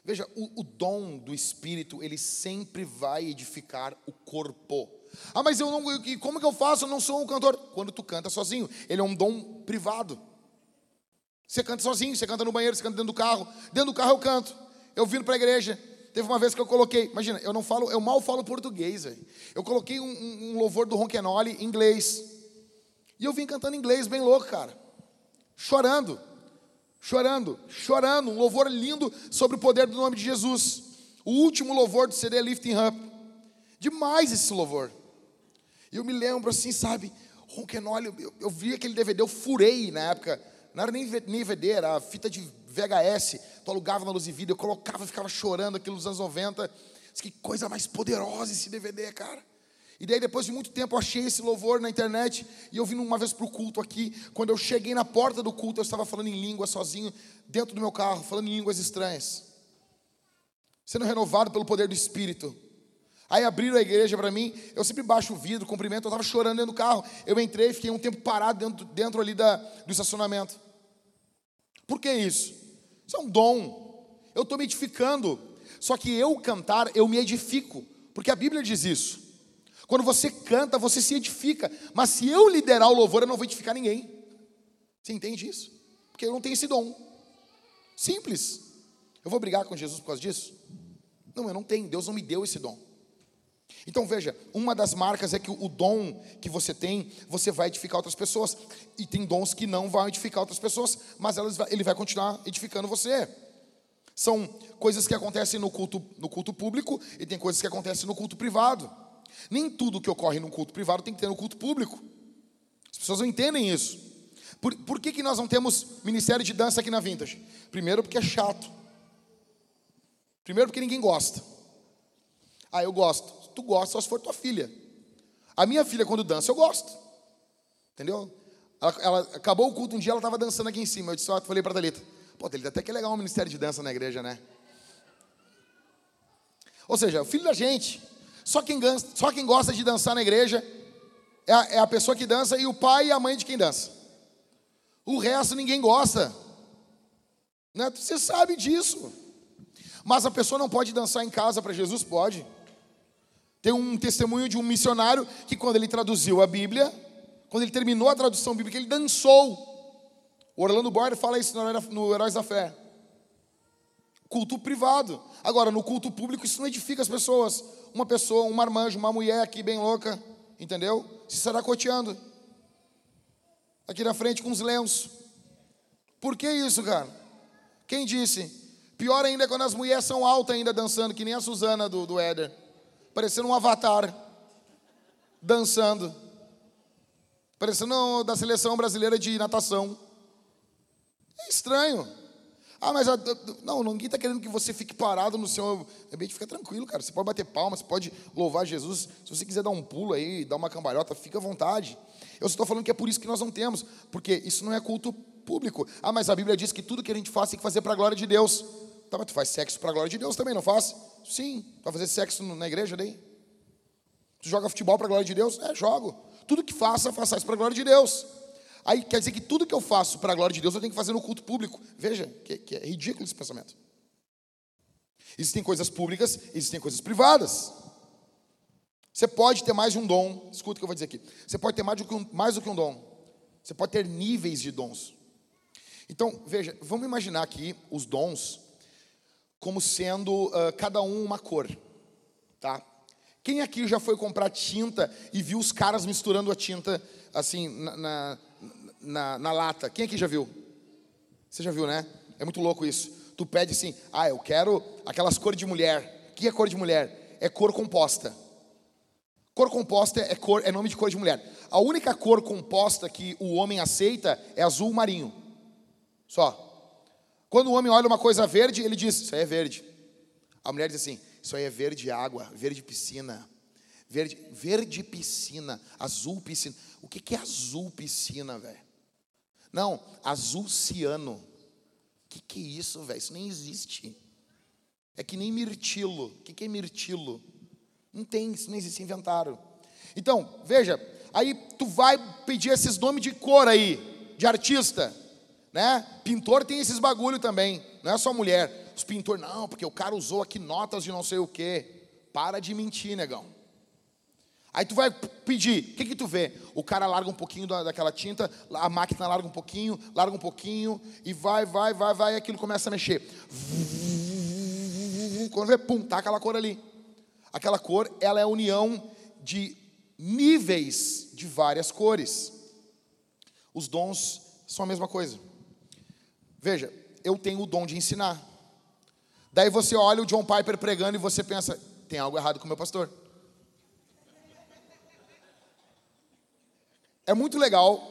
Veja, o, o dom do Espírito, ele sempre vai edificar o corpo. Ah, mas eu não, como que eu faço? Eu não sou um cantor. Quando tu canta sozinho, ele é um dom privado. Você canta sozinho, você canta no banheiro, você canta dentro do carro. Dentro do carro eu canto. Eu vindo para a igreja. Teve uma vez que eu coloquei, imagina, eu não falo, eu mal falo português. Eu coloquei um, um, louvor do Ronquenoli em inglês. E eu vim cantando inglês bem louco, cara. Chorando. Chorando, chorando, um louvor lindo sobre o poder do nome de Jesus. O último louvor do CD Lifting Up. Demais esse louvor. E eu me lembro assim, sabe, Ronquenoli, eu, eu vi aquele DVD, eu furei na época, não era nem, nem DVD, era fita de VHS, tu alugava na luz e vida, eu colocava e ficava chorando aquilo nos anos 90. Que coisa mais poderosa esse DVD, cara. E daí, depois de muito tempo, eu achei esse louvor na internet e eu vim uma vez para o culto aqui. Quando eu cheguei na porta do culto, eu estava falando em língua sozinho, dentro do meu carro, falando em línguas estranhas, sendo renovado pelo poder do Espírito. Aí abriram a igreja para mim, eu sempre baixo o vidro, cumprimento, eu estava chorando dentro do carro. Eu entrei, fiquei um tempo parado dentro, dentro ali da, do estacionamento. Por que isso? Isso é um dom. Eu estou me edificando. Só que eu cantar, eu me edifico. Porque a Bíblia diz isso. Quando você canta, você se edifica. Mas se eu liderar o louvor, eu não vou edificar ninguém. Você entende isso? Porque eu não tenho esse dom. Simples. Eu vou brigar com Jesus por causa disso? Não, eu não tenho. Deus não me deu esse dom. Então veja, uma das marcas é que o dom que você tem, você vai edificar outras pessoas. E tem dons que não vão edificar outras pessoas, mas ele vai continuar edificando você. São coisas que acontecem no culto, no culto público e tem coisas que acontecem no culto privado. Nem tudo que ocorre no culto privado tem que ter no culto público. As pessoas não entendem isso. Por, por que, que nós não temos ministério de dança aqui na Vintage? Primeiro, porque é chato. Primeiro, porque ninguém gosta. Ah, eu gosto tu gosta só se for tua filha. A minha filha, quando dança, eu gosto. Entendeu? Ela, ela, acabou o culto um dia, ela estava dançando aqui em cima. Eu disse, ó, falei para Thalita, pô, Thalita, até que é legal um ministério de dança na igreja, né? Ou seja, o filho da gente. Só quem, só quem gosta de dançar na igreja é a, é a pessoa que dança e o pai e a mãe de quem dança. O resto ninguém gosta. Né? Você sabe disso. Mas a pessoa não pode dançar em casa para Jesus? Pode. Tem um testemunho de um missionário que, quando ele traduziu a Bíblia, quando ele terminou a tradução bíblica, ele dançou. O Orlando Boyer fala isso no Heróis da Fé. Culto privado. Agora, no culto público, isso não edifica as pessoas. Uma pessoa, um marmanjo, uma mulher aqui bem louca, entendeu? Se saracoteando. Aqui na frente com os leões. Por que isso, cara? Quem disse? Pior ainda é quando as mulheres são altas ainda dançando, que nem a Suzana do, do Éder. Parecendo um avatar. Dançando. Parecendo da seleção brasileira de natação. É estranho. Ah, mas não, ninguém está querendo que você fique parado no seu ambiente. Fica tranquilo, cara. Você pode bater palmas, você pode louvar Jesus. Se você quiser dar um pulo aí, dar uma cambalhota, fica à vontade. Eu estou falando que é por isso que nós não temos, porque isso não é culto público. Ah, mas a Bíblia diz que tudo que a gente faz tem que fazer para a glória de Deus. Tá, mas tu faz sexo para a glória de Deus também, não faz? Sim. Vai fazer sexo na igreja daí? Tu joga futebol para a glória de Deus? É, jogo. Tudo que faça, faça isso para a glória de Deus. Aí quer dizer que tudo que eu faço para a glória de Deus eu tenho que fazer no culto público. Veja, que, que é ridículo esse pensamento. Existem coisas públicas, existem coisas privadas. Você pode ter mais de um dom, escuta o que eu vou dizer aqui. Você pode ter mais do que um, mais do que um dom. Você pode ter níveis de dons. Então, veja, vamos imaginar aqui os dons como sendo uh, cada um uma cor, tá? Quem aqui já foi comprar tinta e viu os caras misturando a tinta assim na, na, na, na lata? Quem aqui já viu? Você já viu, né? É muito louco isso. Tu pede assim, ah, eu quero aquelas cores de mulher. O que é cor de mulher? É cor composta. Cor composta é, cor, é nome de cor de mulher. A única cor composta que o homem aceita é azul marinho. Só. Quando o homem olha uma coisa verde, ele diz: Isso aí é verde. A mulher diz assim: isso aí é verde água, verde piscina. Verde, verde piscina, azul piscina. O que, que é azul piscina, velho? Não, azul ciano. O que, que é isso, velho? Isso nem existe. É que nem mirtilo. O que, que é mirtilo? Não tem, isso não existe, inventaram. Então, veja, aí tu vai pedir esses nomes de cor aí, de artista, né? Pintor tem esses bagulho também, não é só mulher. Os pintores, não, porque o cara usou aqui notas de não sei o quê. Para de mentir, negão. Aí tu vai pedir, o que que tu vê? O cara larga um pouquinho daquela tinta, a máquina larga um pouquinho, larga um pouquinho, e vai, vai, vai, vai, e aquilo começa a mexer. Quando vê, pum, tá aquela cor ali. Aquela cor, ela é a união de níveis de várias cores. Os dons são a mesma coisa. Veja, eu tenho o dom de ensinar. Daí você olha o John Piper pregando e você pensa: tem algo errado com o meu pastor. É muito legal,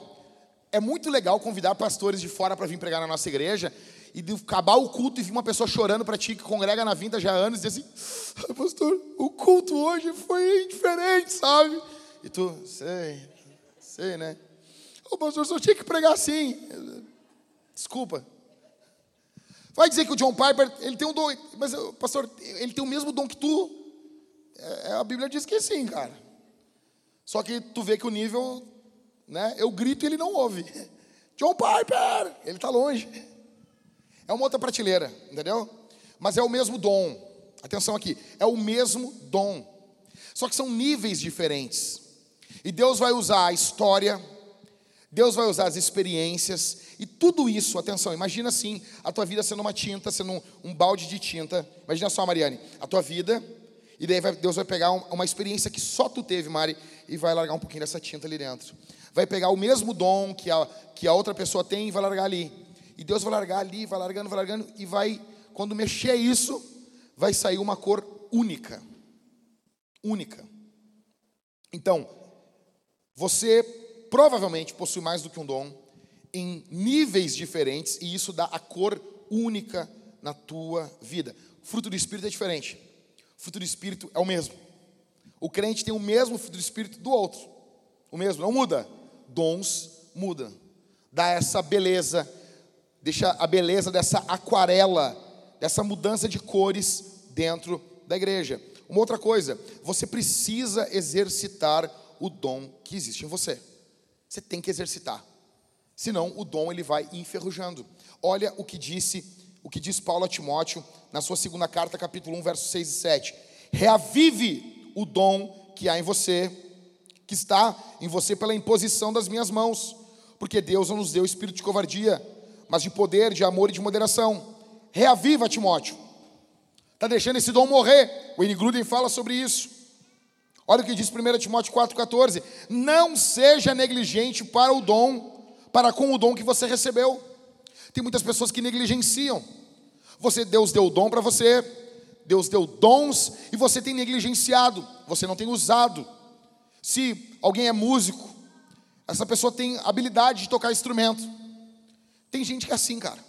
é muito legal convidar pastores de fora para vir pregar na nossa igreja e acabar o culto e vir uma pessoa chorando para ti que congrega na vinda já há anos e diz assim: ah, Pastor, o culto hoje foi diferente, sabe? E tu, sei, sei, né? O pastor só tinha que pregar assim. Desculpa, Vai dizer que o John Piper, ele tem um dom, mas pastor, ele tem o mesmo dom que tu? É, a Bíblia diz que sim, cara. Só que tu vê que o nível, né? Eu grito e ele não ouve. John Piper, ele está longe. É uma outra prateleira, entendeu? Mas é o mesmo dom. Atenção aqui, é o mesmo dom. Só que são níveis diferentes. E Deus vai usar a história, Deus vai usar as experiências e tudo isso, atenção, imagina assim, a tua vida sendo uma tinta, sendo um, um balde de tinta. Imagina só, Mariane, a tua vida, e daí vai, Deus vai pegar um, uma experiência que só tu teve, Mari, e vai largar um pouquinho dessa tinta ali dentro. Vai pegar o mesmo dom que a, que a outra pessoa tem e vai largar ali. E Deus vai largar ali, vai largando, vai largando, e vai, quando mexer isso, vai sair uma cor única. Única. Então, você provavelmente possui mais do que um dom, em níveis diferentes, e isso dá a cor única na tua vida. O fruto do Espírito é diferente. O fruto do Espírito é o mesmo. O crente tem o mesmo fruto do Espírito do outro. O mesmo, não muda. dons muda. Dá essa beleza, deixa a beleza dessa aquarela, dessa mudança de cores dentro da igreja. Uma outra coisa, você precisa exercitar o dom que existe em você. Você tem que exercitar. Senão o dom ele vai enferrujando. Olha o que disse, o que diz Paulo a Timóteo na sua segunda carta, capítulo 1, versos 6 e 7. Reavive o dom que há em você, que está em você pela imposição das minhas mãos, porque Deus não nos deu espírito de covardia, mas de poder, de amor e de moderação. Reaviva, Timóteo. Está deixando esse dom morrer. O N. Gruden fala sobre isso. Olha o que diz 1 Timóteo 4,14. Não seja negligente para o dom, para com o dom que você recebeu. Tem muitas pessoas que negligenciam. Você, Deus deu o dom para você, Deus deu dons e você tem negligenciado, você não tem usado. Se alguém é músico, essa pessoa tem habilidade de tocar instrumento. Tem gente que é assim, cara.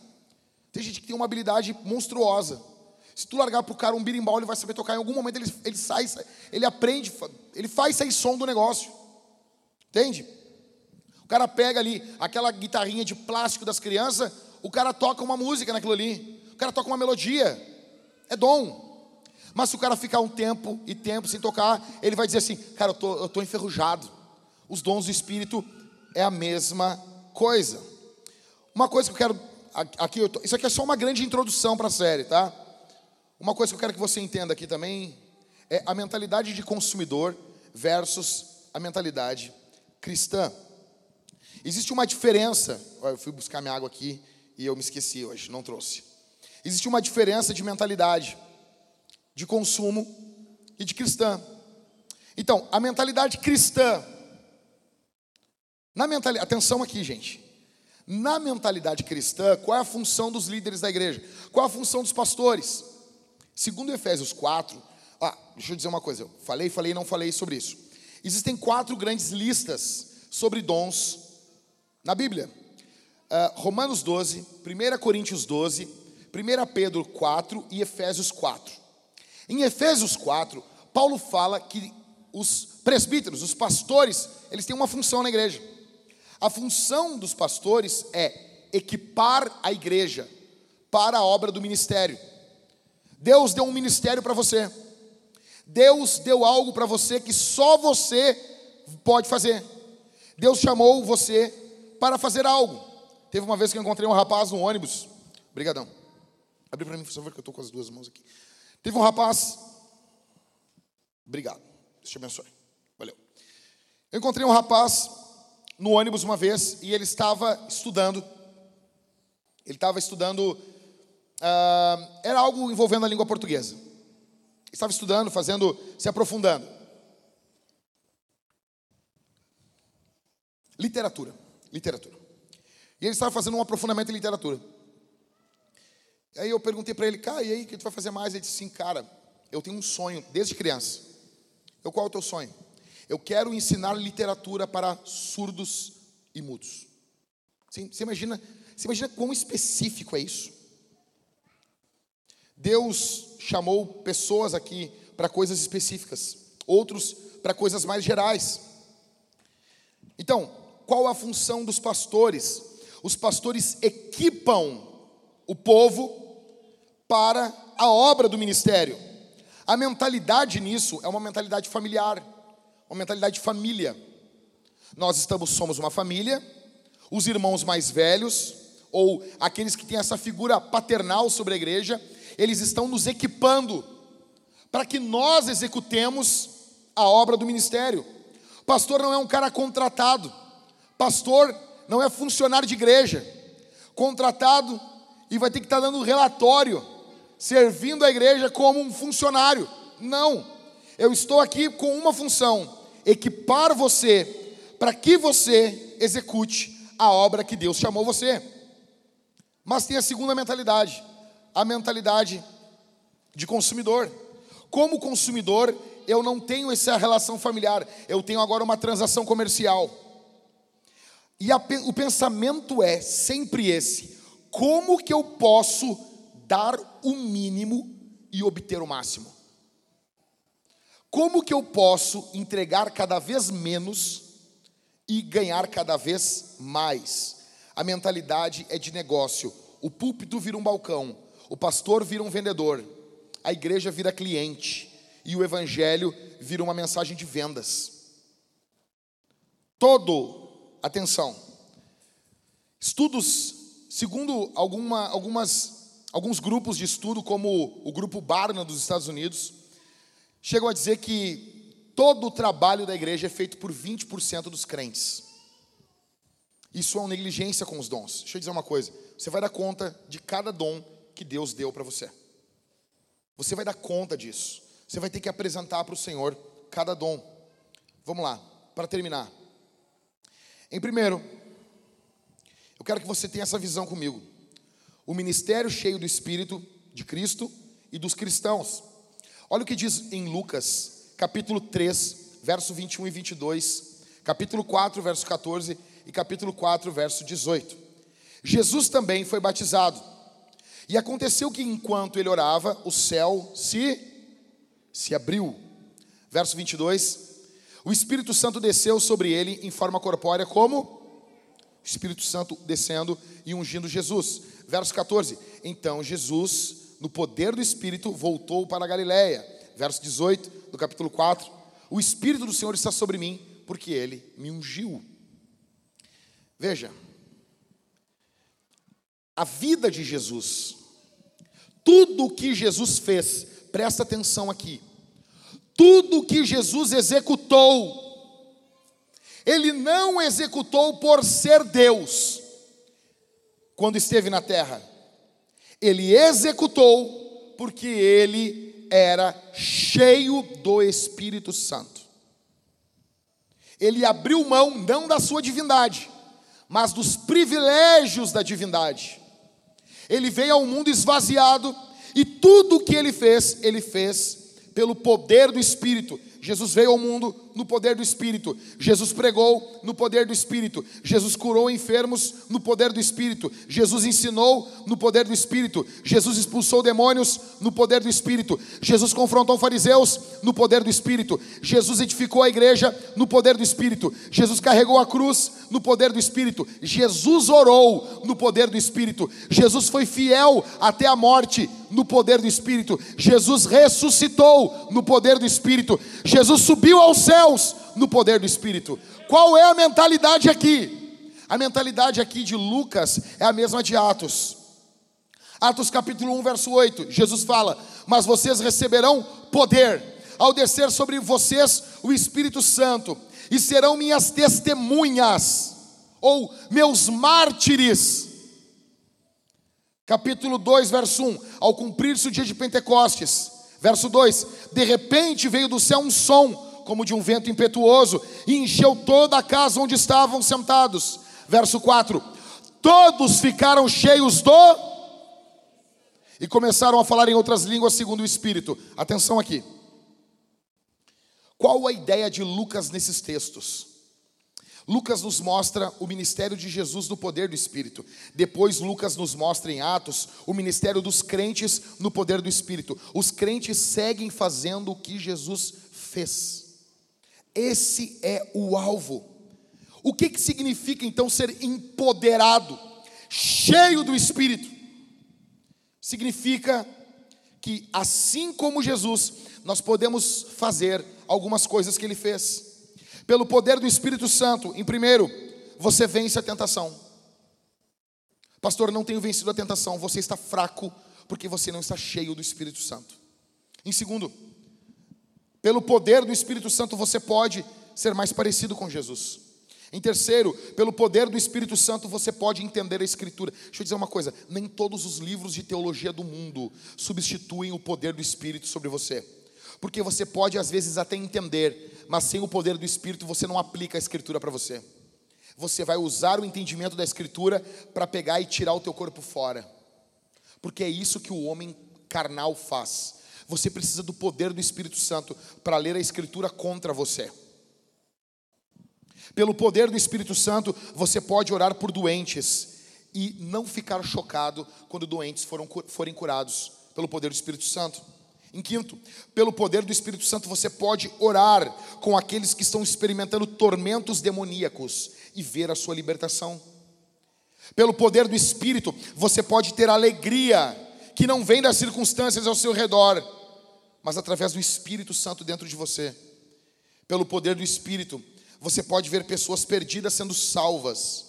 Tem gente que tem uma habilidade monstruosa. Se tu largar pro cara um birimbau, ele vai saber tocar. Em algum momento ele, ele sai, ele aprende, ele faz sair som do negócio. Entende? O cara pega ali aquela guitarrinha de plástico das crianças, o cara toca uma música naquilo ali. O cara toca uma melodia. É dom. Mas se o cara ficar um tempo e tempo sem tocar, ele vai dizer assim: Cara, eu tô, eu tô enferrujado. Os dons do Espírito é a mesma coisa. Uma coisa que eu quero. Aqui, eu tô, isso aqui é só uma grande introdução para a série, tá? Uma coisa que eu quero que você entenda aqui também é a mentalidade de consumidor versus a mentalidade cristã. Existe uma diferença. Eu fui buscar minha água aqui e eu me esqueci hoje, não trouxe. Existe uma diferença de mentalidade de consumo e de cristã. Então, a mentalidade cristã. Na mentalidade, atenção aqui, gente. Na mentalidade cristã, qual é a função dos líderes da igreja? Qual é a função dos pastores? Segundo Efésios 4, ah, deixa eu dizer uma coisa, eu falei, falei, não falei sobre isso. Existem quatro grandes listas sobre dons na Bíblia. Uh, Romanos 12, 1 Coríntios 12, 1 Pedro 4 e Efésios 4. Em Efésios 4, Paulo fala que os presbíteros, os pastores, eles têm uma função na igreja. A função dos pastores é equipar a igreja para a obra do ministério. Deus deu um ministério para você. Deus deu algo para você que só você pode fazer. Deus chamou você para fazer algo. Teve uma vez que eu encontrei um rapaz no ônibus. Obrigadão. Abre para mim, por favor, que eu estou com as duas mãos aqui. Teve um rapaz. Obrigado. Deus te abençoe. Valeu. Eu encontrei um rapaz no ônibus uma vez e ele estava estudando. Ele estava estudando. Uh, era algo envolvendo a língua portuguesa. Estava estudando, fazendo, se aprofundando. Literatura. Literatura. E ele estava fazendo um aprofundamento em literatura. Aí eu perguntei para ele, cara, e aí, o que tu vai fazer mais? Ele disse assim, cara, eu tenho um sonho desde criança. Eu, qual é o teu sonho? Eu quero ensinar literatura para surdos e mudos. Você imagina, você imagina quão específico é isso? Deus chamou pessoas aqui para coisas específicas, outros para coisas mais gerais. Então, qual a função dos pastores? Os pastores equipam o povo para a obra do ministério. A mentalidade nisso é uma mentalidade familiar, uma mentalidade de família. Nós estamos somos uma família, os irmãos mais velhos ou aqueles que têm essa figura paternal sobre a igreja, eles estão nos equipando para que nós executemos a obra do ministério. Pastor não é um cara contratado. Pastor não é funcionário de igreja. Contratado e vai ter que estar dando relatório servindo a igreja como um funcionário. Não. Eu estou aqui com uma função: equipar você para que você execute a obra que Deus chamou você. Mas tem a segunda mentalidade, a mentalidade de consumidor. Como consumidor, eu não tenho essa relação familiar, eu tenho agora uma transação comercial. E a, o pensamento é sempre esse: como que eu posso dar o mínimo e obter o máximo? Como que eu posso entregar cada vez menos e ganhar cada vez mais. A mentalidade é de negócio. O púlpito vira um balcão, o pastor vira um vendedor, a igreja vira cliente e o evangelho vira uma mensagem de vendas. Todo, atenção, estudos, segundo alguma, algumas, alguns grupos de estudo, como o grupo Barna dos Estados Unidos, chegam a dizer que todo o trabalho da igreja é feito por 20% dos crentes. Isso é uma negligência com os dons. Deixa eu dizer uma coisa: você vai dar conta de cada dom que Deus deu para você. Você vai dar conta disso. Você vai ter que apresentar para o Senhor cada dom. Vamos lá, para terminar. Em primeiro, eu quero que você tenha essa visão comigo. O ministério cheio do Espírito de Cristo e dos cristãos. Olha o que diz em Lucas, capítulo 3, verso 21 e 22, capítulo 4, verso 14 e capítulo 4, verso 18. Jesus também foi batizado. E aconteceu que enquanto ele orava, o céu se se abriu. Verso 22. O Espírito Santo desceu sobre ele em forma corpórea como o Espírito Santo descendo e ungindo Jesus. Verso 14. Então Jesus, no poder do Espírito, voltou para a Galiléia. Verso 18 do capítulo 4. O Espírito do Senhor está sobre mim, porque ele me ungiu. Veja, a vida de Jesus, tudo o que Jesus fez, presta atenção aqui, tudo o que Jesus executou, ele não executou por ser Deus, quando esteve na terra, ele executou porque ele era cheio do Espírito Santo. Ele abriu mão não da sua divindade, mas dos privilégios da divindade. Ele veio ao mundo esvaziado e tudo o que ele fez, ele fez pelo poder do Espírito. Jesus veio ao mundo no poder do Espírito. Jesus pregou no poder do Espírito. Jesus curou enfermos no poder do Espírito. Jesus ensinou no poder do Espírito. Jesus expulsou demônios no poder do Espírito. Jesus confrontou fariseus no poder do Espírito. Jesus edificou a igreja no poder do Espírito. Jesus carregou a cruz no poder do Espírito. Jesus orou no poder do Espírito. Jesus foi fiel até a morte no poder do Espírito. Jesus ressuscitou no poder do Espírito. Jesus subiu aos céus no poder do Espírito. Qual é a mentalidade aqui? A mentalidade aqui de Lucas é a mesma de Atos. Atos capítulo 1, verso 8, Jesus fala: Mas vocês receberão poder ao descer sobre vocês o Espírito Santo, e serão minhas testemunhas, ou meus mártires. Capítulo 2, verso 1: Ao cumprir-se o dia de Pentecostes, verso 2: De repente veio do céu um som como de um vento impetuoso, e encheu toda a casa onde estavam sentados. Verso 4: Todos ficaram cheios do. E começaram a falar em outras línguas segundo o Espírito. Atenção aqui. Qual a ideia de Lucas nesses textos? Lucas nos mostra o ministério de Jesus no poder do Espírito. Depois, Lucas nos mostra em Atos o ministério dos crentes no poder do Espírito. Os crentes seguem fazendo o que Jesus fez. Esse é o alvo. O que, que significa então ser empoderado, cheio do Espírito? Significa que, assim como Jesus, nós podemos fazer algumas coisas que ele fez. Pelo poder do Espírito Santo, em primeiro, você vence a tentação. Pastor, não tenho vencido a tentação. Você está fraco porque você não está cheio do Espírito Santo. Em segundo, pelo poder do Espírito Santo você pode ser mais parecido com Jesus. Em terceiro, pelo poder do Espírito Santo você pode entender a Escritura. Deixa eu dizer uma coisa: nem todos os livros de teologia do mundo substituem o poder do Espírito sobre você. Porque você pode às vezes até entender, mas sem o poder do Espírito você não aplica a Escritura para você. Você vai usar o entendimento da Escritura para pegar e tirar o teu corpo fora. Porque é isso que o homem carnal faz você precisa do poder do Espírito Santo para ler a Escritura contra você. Pelo poder do Espírito Santo, você pode orar por doentes e não ficar chocado quando doentes foram, forem curados pelo poder do Espírito Santo. Em quinto, pelo poder do Espírito Santo você pode orar com aqueles que estão experimentando tormentos demoníacos e ver a sua libertação. Pelo poder do Espírito você pode ter alegria que não vem das circunstâncias ao seu redor, mas através do Espírito Santo dentro de você. Pelo poder do Espírito você pode ver pessoas perdidas sendo salvas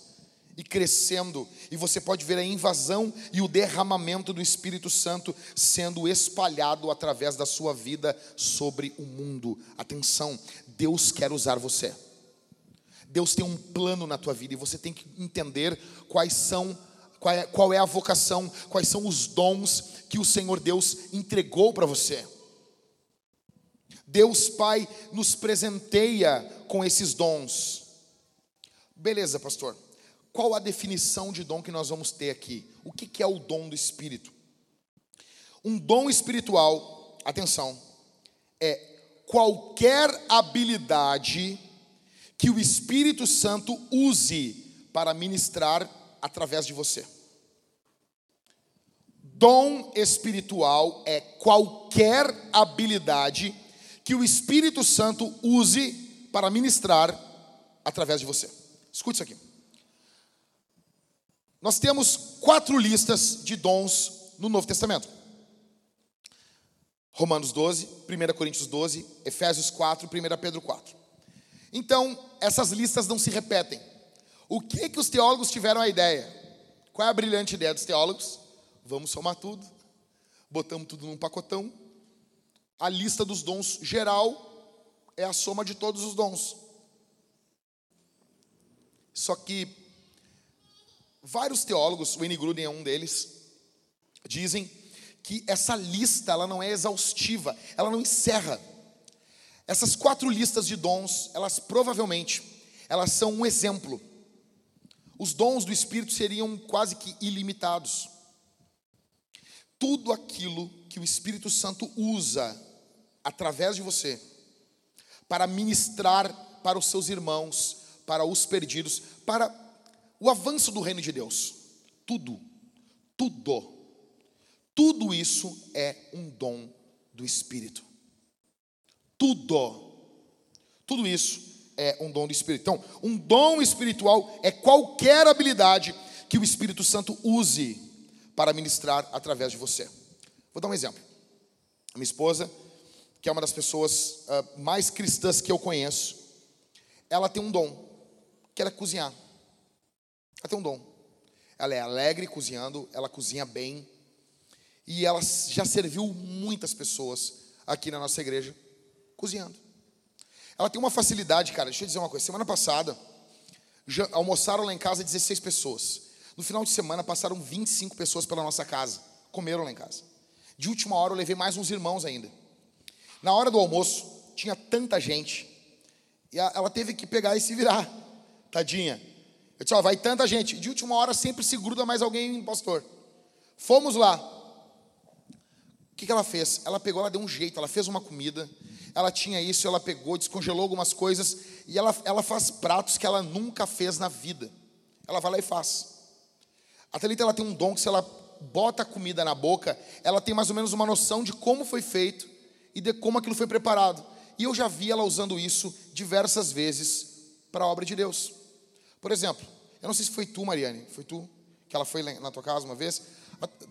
e crescendo, e você pode ver a invasão e o derramamento do Espírito Santo sendo espalhado através da sua vida sobre o mundo. Atenção, Deus quer usar você. Deus tem um plano na tua vida e você tem que entender quais são qual é, qual é a vocação, quais são os dons que o Senhor Deus entregou para você. Deus Pai nos presenteia com esses dons. Beleza, pastor. Qual a definição de dom que nós vamos ter aqui? O que é o dom do Espírito? Um dom espiritual, atenção, é qualquer habilidade que o Espírito Santo use para ministrar através de você. Dom espiritual é qualquer habilidade que o Espírito Santo use para ministrar através de você. Escute isso aqui. Nós temos quatro listas de dons no Novo Testamento: Romanos 12, 1 Coríntios 12, Efésios 4, 1 Pedro 4. Então, essas listas não se repetem. O que que os teólogos tiveram a ideia? Qual é a brilhante ideia dos teólogos? Vamos somar tudo, botamos tudo num pacotão. A lista dos dons geral é a soma de todos os dons. Só que Vários teólogos, o N. Gruden é um deles, dizem que essa lista ela não é exaustiva, ela não encerra. Essas quatro listas de dons, elas provavelmente, elas são um exemplo. Os dons do Espírito seriam quase que ilimitados. Tudo aquilo que o Espírito Santo usa através de você para ministrar para os seus irmãos, para os perdidos, para o avanço do reino de Deus. Tudo, tudo, tudo isso é um dom do Espírito. Tudo, tudo isso é um dom do Espírito. Então, um dom espiritual é qualquer habilidade que o Espírito Santo use para ministrar através de você. Vou dar um exemplo. A minha esposa, que é uma das pessoas uh, mais cristãs que eu conheço, ela tem um dom, que é cozinhar. Ela tem um dom. Ela é alegre cozinhando, ela cozinha bem. E ela já serviu muitas pessoas aqui na nossa igreja cozinhando. Ela tem uma facilidade, cara. Deixa eu dizer uma coisa. Semana passada, almoçaram lá em casa 16 pessoas. No final de semana, passaram 25 pessoas pela nossa casa. Comeram lá em casa. De última hora, eu levei mais uns irmãos ainda. Na hora do almoço, tinha tanta gente. E ela teve que pegar e se virar. Tadinha. Eu disse, ó, vai tanta gente. De última hora sempre se gruda mais alguém, pastor. Fomos lá. O que, que ela fez? Ela pegou, ela deu um jeito, ela fez uma comida. Ela tinha isso, ela pegou, descongelou algumas coisas. E ela, ela faz pratos que ela nunca fez na vida. Ela vai lá e faz. A Thalita, ela tem um dom que se ela bota a comida na boca, ela tem mais ou menos uma noção de como foi feito e de como aquilo foi preparado. E eu já vi ela usando isso diversas vezes para a obra de Deus. Por exemplo, eu não sei se foi tu, Mariane, foi tu que ela foi na tua casa uma vez.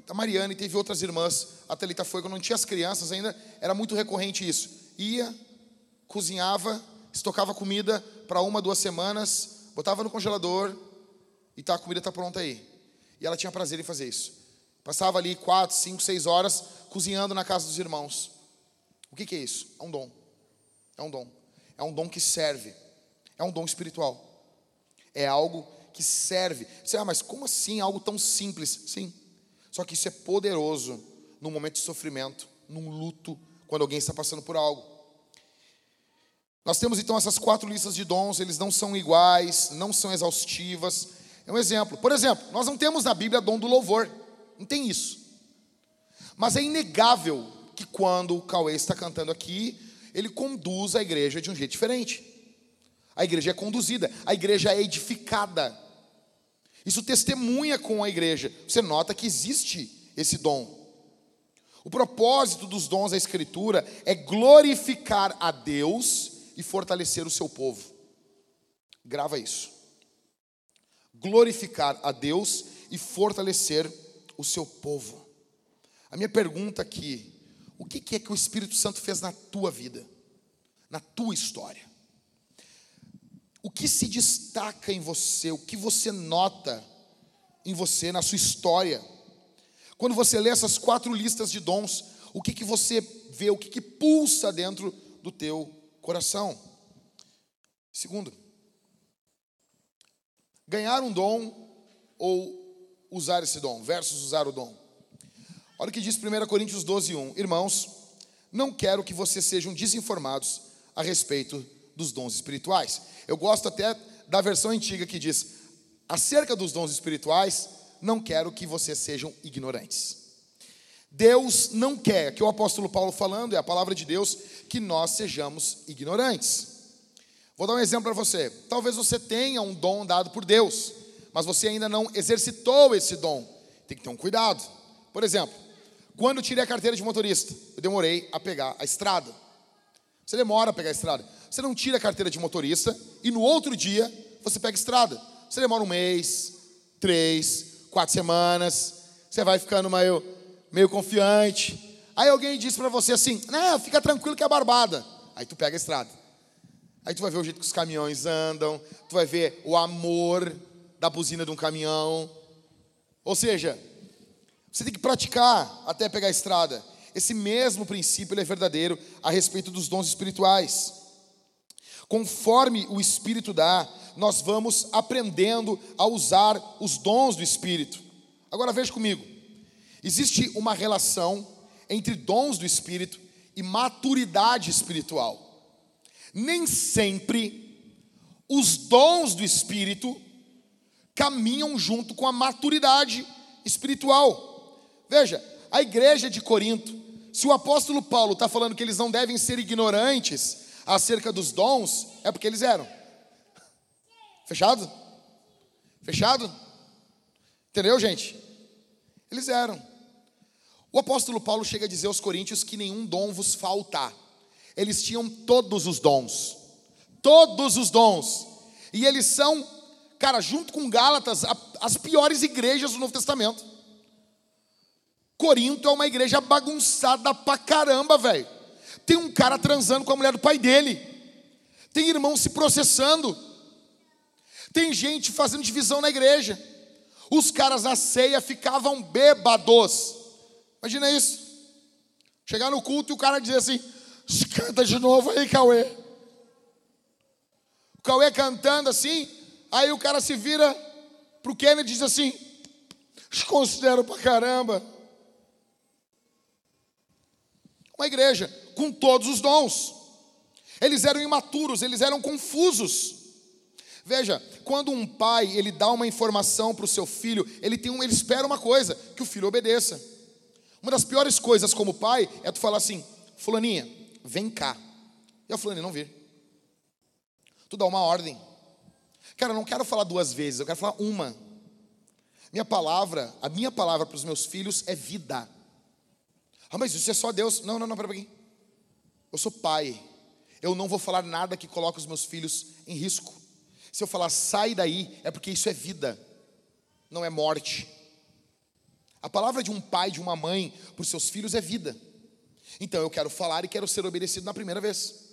A Mariane teve outras irmãs, a Thalita foi, quando não tinha as crianças ainda, era muito recorrente isso. Ia, cozinhava, estocava comida para uma, duas semanas, botava no congelador e tá, a comida está pronta aí. E ela tinha prazer em fazer isso. Passava ali quatro, cinco, seis horas cozinhando na casa dos irmãos. O que, que é isso? É um dom. É um dom. É um dom que serve. É um dom espiritual. É algo que serve. Você, ah, mas como assim algo tão simples? Sim. Só que isso é poderoso num momento de sofrimento, num luto, quando alguém está passando por algo. Nós temos então essas quatro listas de dons, eles não são iguais, não são exaustivas. É um exemplo. Por exemplo, nós não temos na Bíblia dom do louvor. Não tem isso. Mas é inegável que quando o Cauê está cantando aqui, ele conduz a igreja de um jeito diferente. A igreja é conduzida, a igreja é edificada. Isso testemunha com a igreja. Você nota que existe esse dom. O propósito dos dons da Escritura é glorificar a Deus e fortalecer o seu povo. Grava isso. Glorificar a Deus e fortalecer o seu povo. A minha pergunta aqui: o que é que o Espírito Santo fez na tua vida, na tua história? O que se destaca em você, o que você nota em você, na sua história? Quando você lê essas quatro listas de dons, o que, que você vê, o que, que pulsa dentro do teu coração? Segundo, ganhar um dom ou usar esse dom, versus usar o dom. Olha o que diz 1 Coríntios 12, 1. Irmãos, não quero que vocês sejam desinformados a respeito dos dons espirituais. Eu gosto até da versão antiga que diz: acerca dos dons espirituais, não quero que vocês sejam ignorantes. Deus não quer, que o apóstolo Paulo falando, é a palavra de Deus, que nós sejamos ignorantes. Vou dar um exemplo para você. Talvez você tenha um dom dado por Deus, mas você ainda não exercitou esse dom. Tem que ter um cuidado. Por exemplo, quando eu tirei a carteira de motorista, eu demorei a pegar a estrada. Você demora a pegar a estrada. Você não tira a carteira de motorista e no outro dia você pega a estrada. Você demora um mês, três, quatro semanas, você vai ficando meio, meio confiante. Aí alguém diz para você assim: Não, fica tranquilo que é barbada. Aí tu pega a estrada. Aí tu vai ver o jeito que os caminhões andam, tu vai ver o amor da buzina de um caminhão. Ou seja, você tem que praticar até pegar a estrada. Esse mesmo princípio é verdadeiro a respeito dos dons espirituais. Conforme o Espírito dá, nós vamos aprendendo a usar os dons do Espírito. Agora veja comigo: existe uma relação entre dons do Espírito e maturidade espiritual. Nem sempre os dons do Espírito caminham junto com a maturidade espiritual. Veja, a igreja de Corinto, se o apóstolo Paulo está falando que eles não devem ser ignorantes acerca dos dons, é porque eles eram. Fechado? Fechado? Entendeu, gente? Eles eram. O apóstolo Paulo chega a dizer aos coríntios que nenhum dom vos falta. Eles tinham todos os dons. Todos os dons. E eles são, cara, junto com Gálatas, as piores igrejas do Novo Testamento. Corinto é uma igreja bagunçada pra caramba, velho. Tem um cara transando com a mulher do pai dele. Tem irmão se processando. Tem gente fazendo divisão na igreja. Os caras na ceia ficavam bêbados. Imagina isso. Chegar no culto e o cara dizer assim: canta de novo aí, Cauê. O Cauê cantando assim, aí o cara se vira pro Kennedy e diz assim: considero pra caramba. Uma igreja com todos os dons. Eles eram imaturos, eles eram confusos. Veja, quando um pai ele dá uma informação para o seu filho, ele tem um, ele espera uma coisa, que o filho obedeça. Uma das piores coisas como pai é tu falar assim, fulaninha, vem cá. E a fulaninha não vir. Tu dá uma ordem. Cara, eu não quero falar duas vezes, eu quero falar uma. Minha palavra, a minha palavra para os meus filhos é vida. Ah, mas isso é só Deus. Não, não, não, pera aqui. Eu sou pai. Eu não vou falar nada que coloque os meus filhos em risco. Se eu falar sai daí, é porque isso é vida, não é morte. A palavra de um pai, de uma mãe para os seus filhos é vida. Então eu quero falar e quero ser obedecido na primeira vez.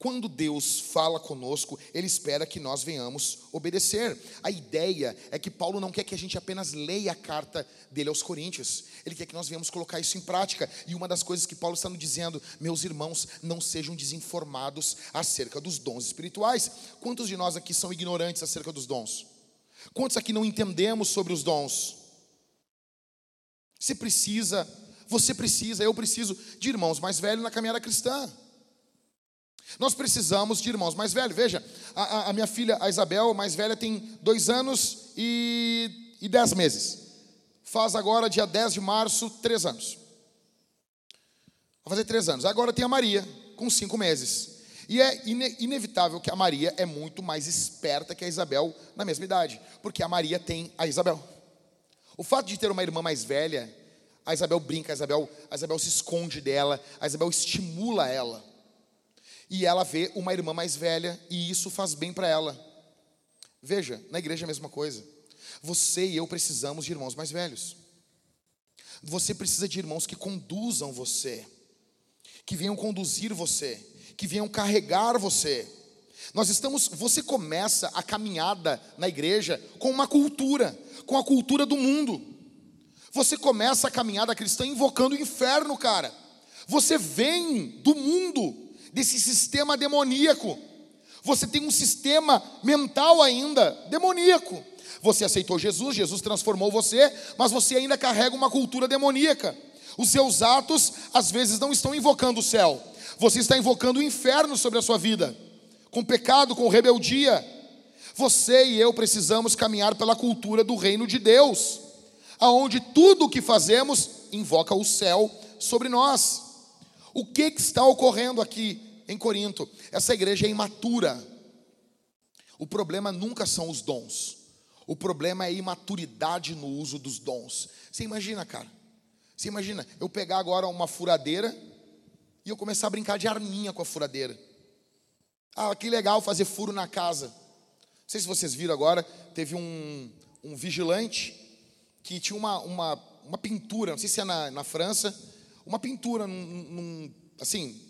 Quando Deus fala conosco, Ele espera que nós venhamos obedecer. A ideia é que Paulo não quer que a gente apenas leia a carta dele aos Coríntios, ele quer que nós venhamos colocar isso em prática. E uma das coisas que Paulo está nos dizendo, meus irmãos, não sejam desinformados acerca dos dons espirituais. Quantos de nós aqui são ignorantes acerca dos dons? Quantos aqui não entendemos sobre os dons? Você precisa, você precisa, eu preciso de irmãos mais velhos na caminhada cristã. Nós precisamos de irmãos mais velhos. Veja, a, a, minha filha, a Isabel, mais velha, tem dois anos e, e dez meses. Faz agora, dia 10 de março, três anos. Vai fazer três anos. Agora tem a Maria, com cinco meses. E é ine inevitável que a Maria é muito mais esperta que a Isabel na mesma idade, porque a Maria tem a Isabel. O fato de ter uma irmã mais velha A Isabel brinca, a Isabel, a Isabel se esconde dela, a Isabel estimula ela. E ela vê uma irmã mais velha e isso faz bem para ela. Veja, na igreja é a mesma coisa. Você e eu precisamos de irmãos mais velhos. Você precisa de irmãos que conduzam você, que venham conduzir você, que venham carregar você. Nós estamos, você começa a caminhada na igreja com uma cultura, com a cultura do mundo. Você começa a caminhada cristã invocando o inferno, cara. Você vem do mundo, desse sistema demoníaco. Você tem um sistema mental ainda demoníaco. Você aceitou Jesus, Jesus transformou você, mas você ainda carrega uma cultura demoníaca. Os seus atos às vezes não estão invocando o céu. Você está invocando o inferno sobre a sua vida com pecado, com rebeldia. Você e eu precisamos caminhar pela cultura do reino de Deus, aonde tudo o que fazemos invoca o céu sobre nós. O que, que está ocorrendo aqui em Corinto? Essa igreja é imatura. O problema nunca são os dons. O problema é a imaturidade no uso dos dons. Você imagina, cara? Você imagina eu pegar agora uma furadeira e eu começar a brincar de arminha com a furadeira. Ah, que legal fazer furo na casa. Não sei se vocês viram agora, teve um, um vigilante que tinha uma, uma, uma pintura, não sei se é na, na França, uma pintura num, num, assim,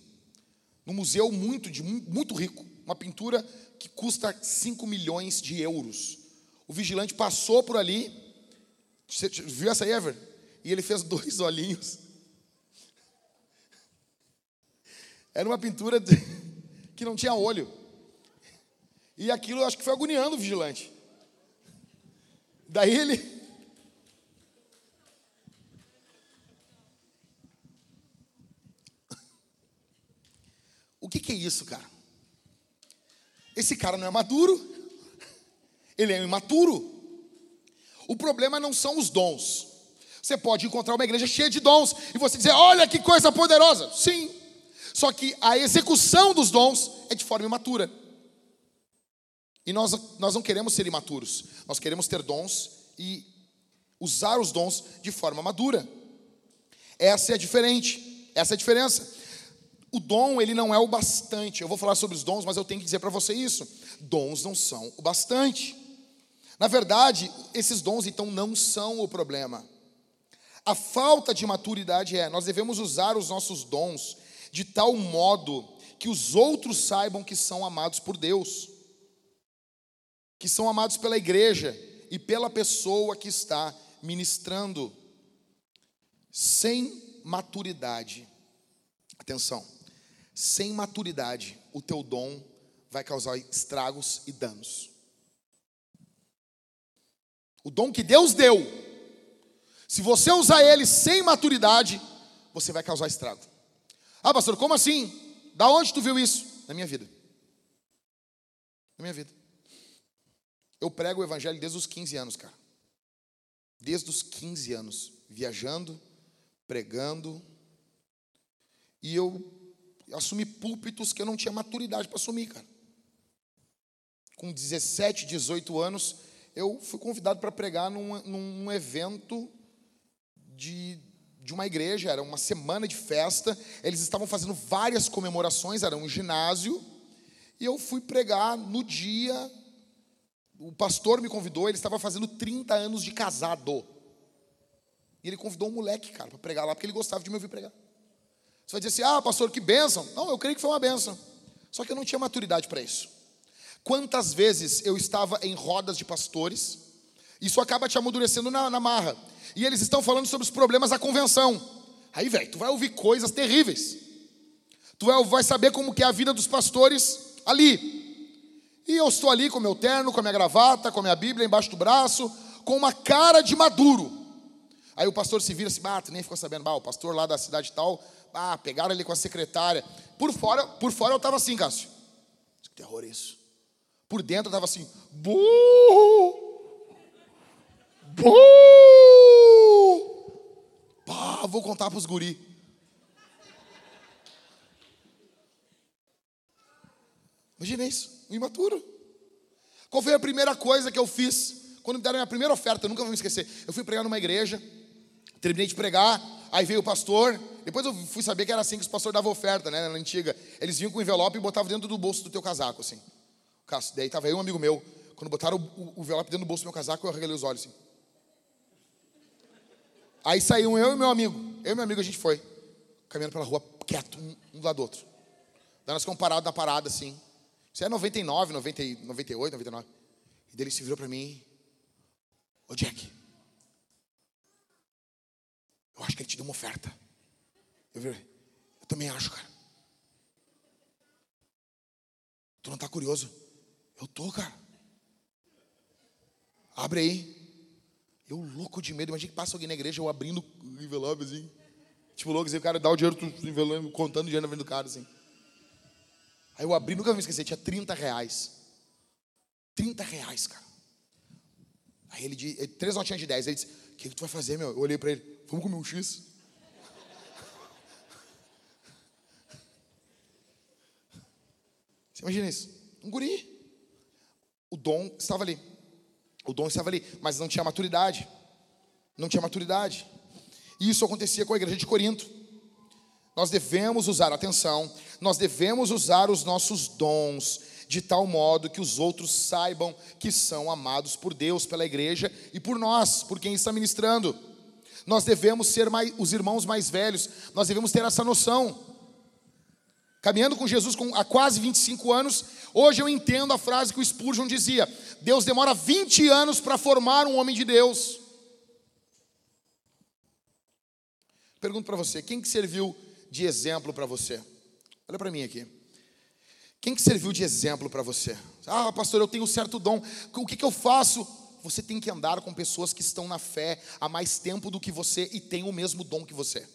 num museu muito, de, muito rico, uma pintura que custa 5 milhões de euros. O vigilante passou por ali, você viu essa Ever? E ele fez dois olhinhos. Era uma pintura de que não tinha olho. E aquilo acho que foi agoniando o vigilante. Daí ele. Que, que é isso, cara? Esse cara não é maduro, ele é imaturo. O problema não são os dons. Você pode encontrar uma igreja cheia de dons e você dizer: Olha que coisa poderosa. Sim, só que a execução dos dons é de forma imatura. E nós, nós não queremos ser imaturos, nós queremos ter dons e usar os dons de forma madura. Essa é a diferente, essa é a diferença. O dom, ele não é o bastante. Eu vou falar sobre os dons, mas eu tenho que dizer para você isso. Dons não são o bastante. Na verdade, esses dons então não são o problema. A falta de maturidade é, nós devemos usar os nossos dons de tal modo que os outros saibam que são amados por Deus, que são amados pela igreja e pela pessoa que está ministrando. Sem maturidade, atenção, sem maturidade, o teu dom vai causar estragos e danos. O dom que Deus deu, se você usar ele sem maturidade, você vai causar estrago. Ah, pastor, como assim? Da onde tu viu isso? Na minha vida. Na minha vida. Eu prego o evangelho desde os 15 anos, cara. Desde os 15 anos, viajando, pregando. E eu assumi púlpitos que eu não tinha maturidade para assumir, cara. Com 17, 18 anos, eu fui convidado para pregar num, num evento de de uma igreja, era uma semana de festa, eles estavam fazendo várias comemorações, era um ginásio, e eu fui pregar no dia, o pastor me convidou, ele estava fazendo 30 anos de casado. E ele convidou um moleque, cara, para pregar lá, porque ele gostava de me ouvir pregar. Você vai dizer assim: ah, pastor, que bênção. Não, eu creio que foi uma bênção. Só que eu não tinha maturidade para isso. Quantas vezes eu estava em rodas de pastores, isso acaba te amadurecendo na, na marra e eles estão falando sobre os problemas da convenção. Aí, velho, tu vai ouvir coisas terríveis. Tu vai, saber como que é a vida dos pastores ali. E eu estou ali com meu terno, com a minha gravata, com a minha Bíblia embaixo do braço, com uma cara de maduro. Aí o pastor se vira assim, ah, tu nem ficou sabendo, ah, o pastor lá da cidade tal, ah, pegaram ele com a secretária. Por fora, por fora eu estava assim, Cássio. Que terror isso. Por dentro eu estava assim, burro, Pá, vou contar para os guri. Imagina isso, um imaturo. Qual foi a primeira coisa que eu fiz quando me deram a minha primeira oferta? Eu nunca vou me esquecer. Eu fui pregar numa igreja, Terminei de pregar, aí veio o pastor. Depois eu fui saber que era assim que os pastores davam oferta, né, na antiga. Eles vinham com o envelope e botavam dentro do bolso do teu casaco, assim. Daí tava eu um amigo meu. Quando botaram o, o envelope dentro do bolso do meu casaco, eu arregalei os olhos, assim. Aí saiu eu e meu amigo. Eu e meu amigo, a gente foi. Caminhando pela rua, quieto, um, do lado do outro. Daí nós ficamos parados na parada, assim. Isso é 99, 90, 98, 99. E daí ele se virou para mim. Ô Jack, eu acho que ele te deu uma oferta. Eu, eu também acho, cara. Tu não tá curioso? Eu tô, cara. Abre aí. Eu louco de medo. Imagina que passa alguém na igreja, eu abrindo o envelope assim. Tipo, louco, assim, o cara dá o dinheiro, tu envelope, contando o dinheiro na frente do cara, assim. Aí eu abri, nunca me esqueci, tinha 30 reais. 30 reais, cara. Aí ele disse, três notinhas de 10. Ele disse, o que, que tu vai fazer, meu? Eu olhei para ele, vamos comer um X? Você imagina isso? Um guri. O dom estava ali. O dom estava ali, mas não tinha maturidade. Não tinha maturidade. E isso acontecia com a igreja de Corinto. Nós devemos usar, atenção, nós devemos usar os nossos dons de tal modo que os outros saibam que são amados por Deus, pela igreja e por nós, por quem está ministrando. Nós devemos ser mais, os irmãos mais velhos, nós devemos ter essa noção. Caminhando com Jesus com, há quase 25 anos, hoje eu entendo a frase que o Spurgeon dizia: Deus demora 20 anos para formar um homem de Deus. Pergunto para você, quem que serviu de exemplo para você? Olha para mim aqui. Quem que serviu de exemplo para você? Ah, pastor, eu tenho um certo dom. O que, que eu faço? Você tem que andar com pessoas que estão na fé há mais tempo do que você e têm o mesmo dom que você.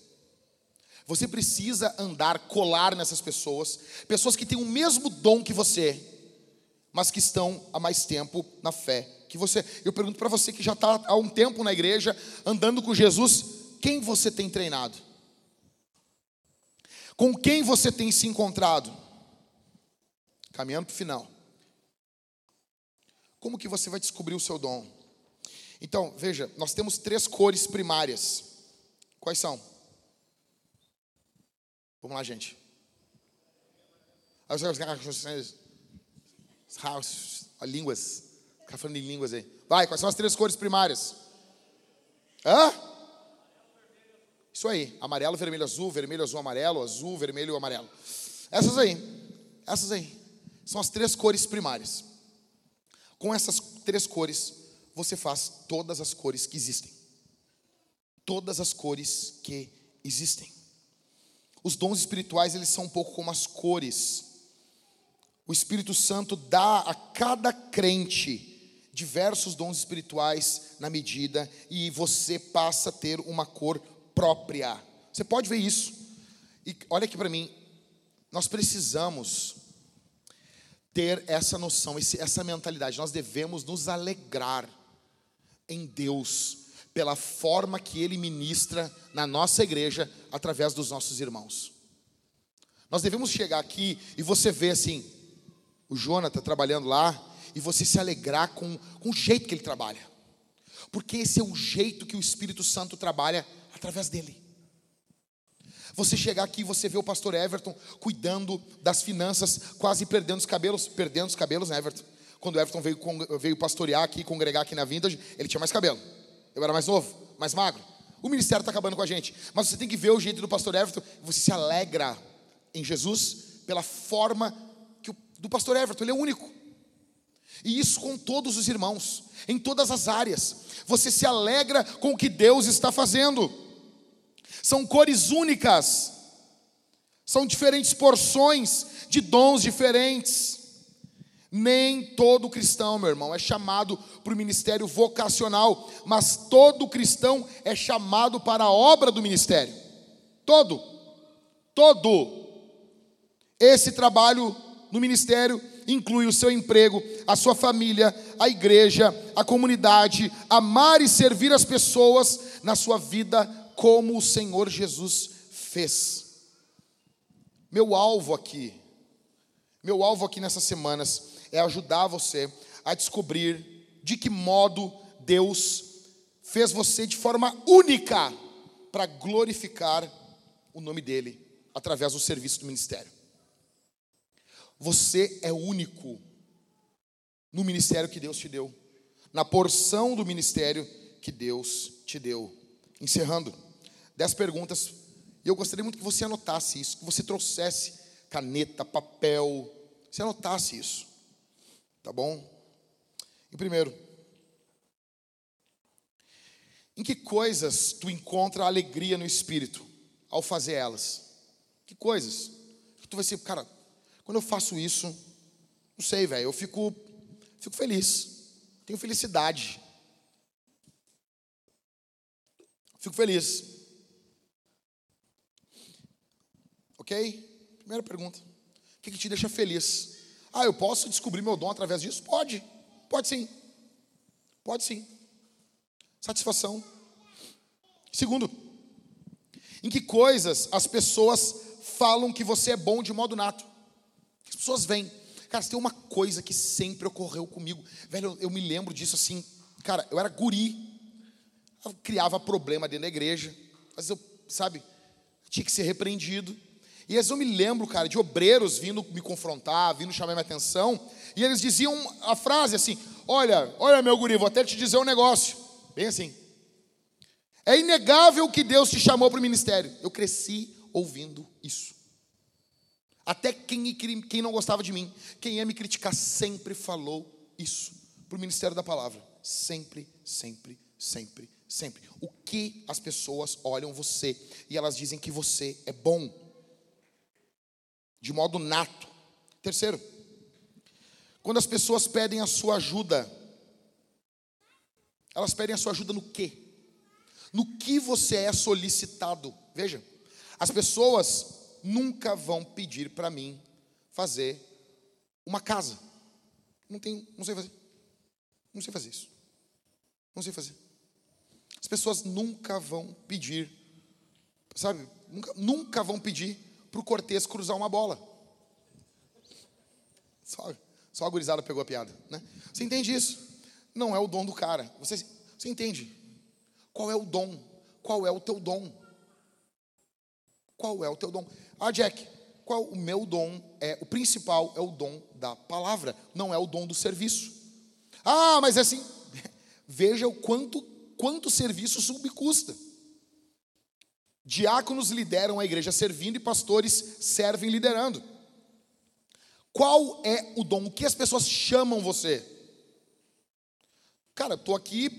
Você precisa andar, colar nessas pessoas, pessoas que têm o mesmo dom que você, mas que estão há mais tempo na fé que você. Eu pergunto para você que já está há um tempo na igreja, andando com Jesus, quem você tem treinado? Com quem você tem se encontrado? Caminhando para o final. Como que você vai descobrir o seu dom? Então, veja, nós temos três cores primárias. Quais são? Vamos lá, gente. Línguas. Ficar falando em línguas aí. Vai, quais são as três cores primárias? Hã? Isso aí. Amarelo, vermelho, azul, vermelho, azul, amarelo, azul, vermelho, amarelo. Essas aí. Essas aí. São as três cores primárias. Com essas três cores, você faz todas as cores que existem. Todas as cores que existem. Os dons espirituais, eles são um pouco como as cores. O Espírito Santo dá a cada crente diversos dons espirituais na medida e você passa a ter uma cor própria. Você pode ver isso. E olha aqui para mim, nós precisamos ter essa noção, essa mentalidade. Nós devemos nos alegrar em Deus pela forma que Ele ministra na nossa igreja através dos nossos irmãos. Nós devemos chegar aqui e você vê assim, o Jonathan trabalhando lá, e você se alegrar com, com o jeito que ele trabalha, porque esse é o jeito que o Espírito Santo trabalha através dele. Você chegar aqui e você vê o pastor Everton cuidando das finanças, quase perdendo os cabelos, perdendo os cabelos, né, Everton? Quando o Everton veio, veio pastorear aqui, congregar aqui na Vintage, ele tinha mais cabelo. Eu era mais novo, mais magro. O ministério está acabando com a gente. Mas você tem que ver o jeito do pastor Everton, você se alegra em Jesus pela forma que o, do pastor Everton, ele é único. E isso com todos os irmãos, em todas as áreas. Você se alegra com o que Deus está fazendo. São cores únicas, são diferentes porções de dons diferentes. Nem todo cristão, meu irmão, é chamado para o ministério vocacional, mas todo cristão é chamado para a obra do ministério. Todo, todo. Esse trabalho no ministério inclui o seu emprego, a sua família, a igreja, a comunidade, amar e servir as pessoas na sua vida como o Senhor Jesus fez. Meu alvo aqui, meu alvo aqui nessas semanas é ajudar você a descobrir de que modo Deus fez você de forma única para glorificar o nome dele através do serviço do ministério. Você é único no ministério que Deus te deu, na porção do ministério que Deus te deu. Encerrando, dez perguntas, e eu gostaria muito que você anotasse isso, que você trouxesse caneta, papel, você anotasse isso, tá bom? E primeiro, em que coisas tu encontra alegria no espírito ao fazer elas? Que coisas? Tu vai ser, cara, quando eu faço isso, não sei, velho, eu fico, fico feliz, tenho felicidade. Fico feliz. Ok? Primeira pergunta. O que, que te deixa feliz? Ah, eu posso descobrir meu dom através disso? Pode. Pode sim. Pode sim. Satisfação. Segundo, em que coisas as pessoas falam que você é bom de modo nato? As pessoas vêm. Cara, tem uma coisa que sempre ocorreu comigo. Velho, eu, me lembro disso assim. Cara, eu era guri. Eu criava problema dentro da igreja. Vezes eu, sabe, tinha que ser repreendido. E vezes eu me lembro, cara, de obreiros vindo me confrontar, vindo chamar minha atenção. E eles diziam a frase assim: Olha, olha, meu guri, vou até te dizer um negócio. Bem assim. É inegável que Deus te chamou para o ministério. Eu cresci ouvindo isso. Até quem, quem não gostava de mim, quem ia me criticar, sempre falou isso para o ministério da palavra. Sempre, sempre, sempre, sempre. O que as pessoas olham você e elas dizem que você é bom, de modo nato. Terceiro, quando as pessoas pedem a sua ajuda, elas pedem a sua ajuda no quê? No que você é solicitado. Veja, as pessoas nunca vão pedir para mim fazer uma casa. Não tenho, não sei fazer. Não sei fazer isso. Não sei fazer. As pessoas nunca vão pedir, sabe? Nunca, nunca vão pedir para o Cortez cruzar uma bola. Só, só a gurizada pegou a piada, né? Você entende isso? Não é o dom do cara. Você, você entende? Qual é o dom? Qual é o teu dom? Qual é o teu dom? Ah, Jack, qual o meu dom é? O principal é o dom da palavra, não é o dom do serviço. Ah, mas é assim, veja o quanto quanto serviço subcusta. Diáconos lideram a igreja servindo e pastores servem liderando. Qual é o dom? O que as pessoas chamam você? Cara, estou aqui,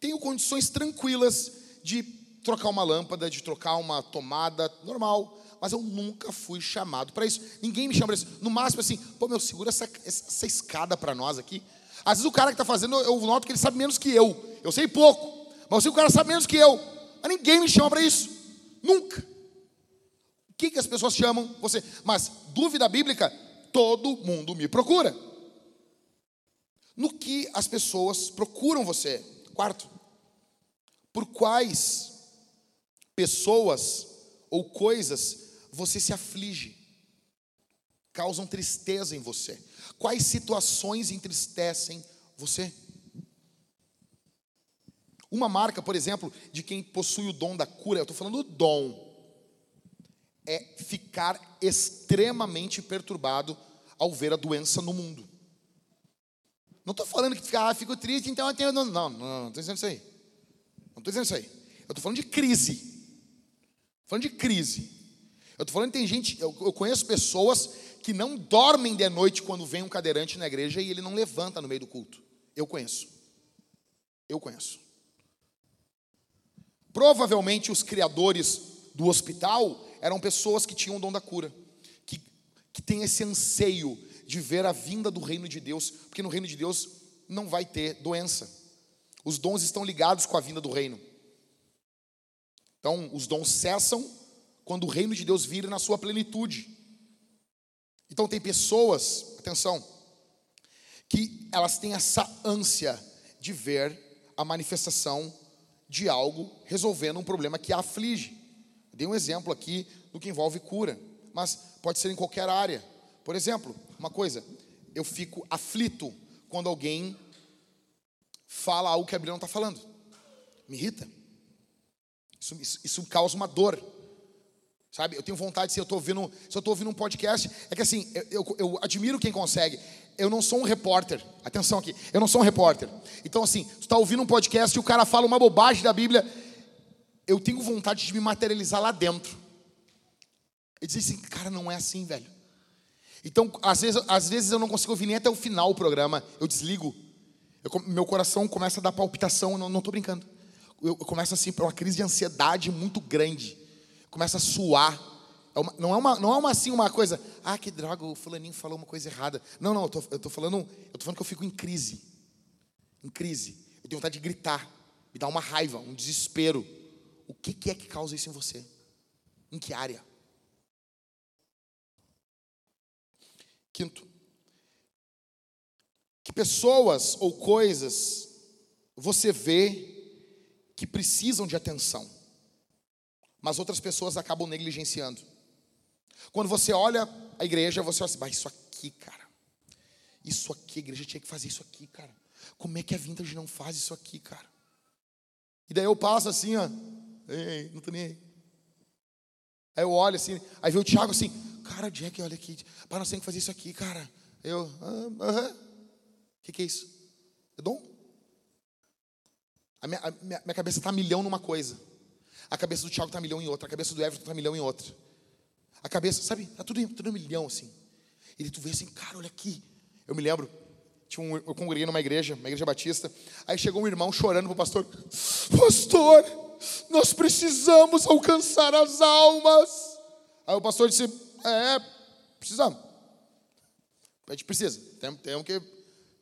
tenho condições tranquilas de trocar uma lâmpada, de trocar uma tomada, normal mas eu nunca fui chamado para isso. Ninguém me chama para isso. No máximo assim, pô, meu, segura essa, essa escada para nós aqui. Às vezes o cara que está fazendo, eu noto que ele sabe menos que eu. Eu sei pouco, mas eu sei que o cara sabe menos que eu. Mas ninguém me chama para isso. Nunca. O que, que as pessoas chamam você? Mas, dúvida bíblica, todo mundo me procura. No que as pessoas procuram você? Quarto, por quais pessoas ou coisas você se aflige, causam tristeza em você? Quais situações entristecem você? Uma marca, por exemplo, de quem possui o dom da cura, eu estou falando do dom, é ficar extremamente perturbado ao ver a doença no mundo. Não estou falando que ah, fico triste, então eu tenho. Não, não, não estou dizendo isso aí. Não estou dizendo isso aí. Eu estou falando de crise. Falando de crise. Eu estou falando tem gente, eu, eu conheço pessoas que não dormem de noite quando vem um cadeirante na igreja e ele não levanta no meio do culto. Eu conheço. Eu conheço. Provavelmente os criadores do hospital eram pessoas que tinham o dom da cura, que, que têm esse anseio de ver a vinda do reino de Deus, porque no reino de Deus não vai ter doença. Os dons estão ligados com a vinda do reino. Então, os dons cessam quando o reino de Deus vira na sua plenitude. Então tem pessoas, atenção, que elas têm essa ânsia de ver a manifestação de algo resolvendo um problema que aflige. Dei um exemplo aqui do que envolve cura, mas pode ser em qualquer área. Por exemplo, uma coisa, eu fico aflito quando alguém fala algo que a Bíblia não está falando. Me irrita. Isso, isso, isso causa uma dor. Sabe? Eu tenho vontade, se eu estou ouvindo, se eu estou ouvindo um podcast, é que assim, eu, eu, eu, admiro quem consegue. Eu não sou um repórter. Atenção aqui, eu não sou um repórter. Então, assim, tu está ouvindo um podcast e o cara fala uma bobagem da Bíblia, eu tenho vontade de me materializar lá dentro. E dizer assim, cara, não é assim, velho. Então, às vezes, às vezes eu não consigo ouvir nem até o final o programa, eu desligo. Eu, meu coração começa a dar palpitação, não estou brincando. Eu, eu começo assim, para uma crise de ansiedade muito grande começa a suar. É uma, não, é uma, não é uma assim uma coisa, ah, que droga, o fulaninho falou uma coisa errada. Não, não, eu tô, eu tô falando, eu tô falando que eu fico em crise. Em crise. Eu tenho vontade de gritar, me dá uma raiva, um desespero. O que, que é que causa isso em você? Em que área? Quinto, que pessoas ou coisas você vê que precisam de atenção mas outras pessoas acabam negligenciando. Quando você olha a igreja, você olha assim, isso aqui, cara, isso aqui, a igreja tinha que fazer isso aqui, cara. Como é que a vintage não faz isso aqui, cara? E daí eu passo assim, ó, ei, não tô nem aí. Aí eu olho assim, aí vê o Thiago assim, cara, Jack, olha aqui, para nós temos que fazer isso aqui, cara. Eu, aham, o que, que é isso? É dom? A minha, a minha, minha cabeça está milhão numa coisa. A cabeça do Thiago está milhão em outra. A cabeça do Everton está milhão em outra. A cabeça, sabe? Está tudo, tudo em milhão assim. E tu vê assim, cara, olha aqui. Eu me lembro, tinha um, eu congreguei numa igreja, uma igreja batista. Aí chegou um irmão chorando para o pastor: Pastor, nós precisamos alcançar as almas. Aí o pastor disse: É, precisamos. A gente precisa. Temos, temos, que,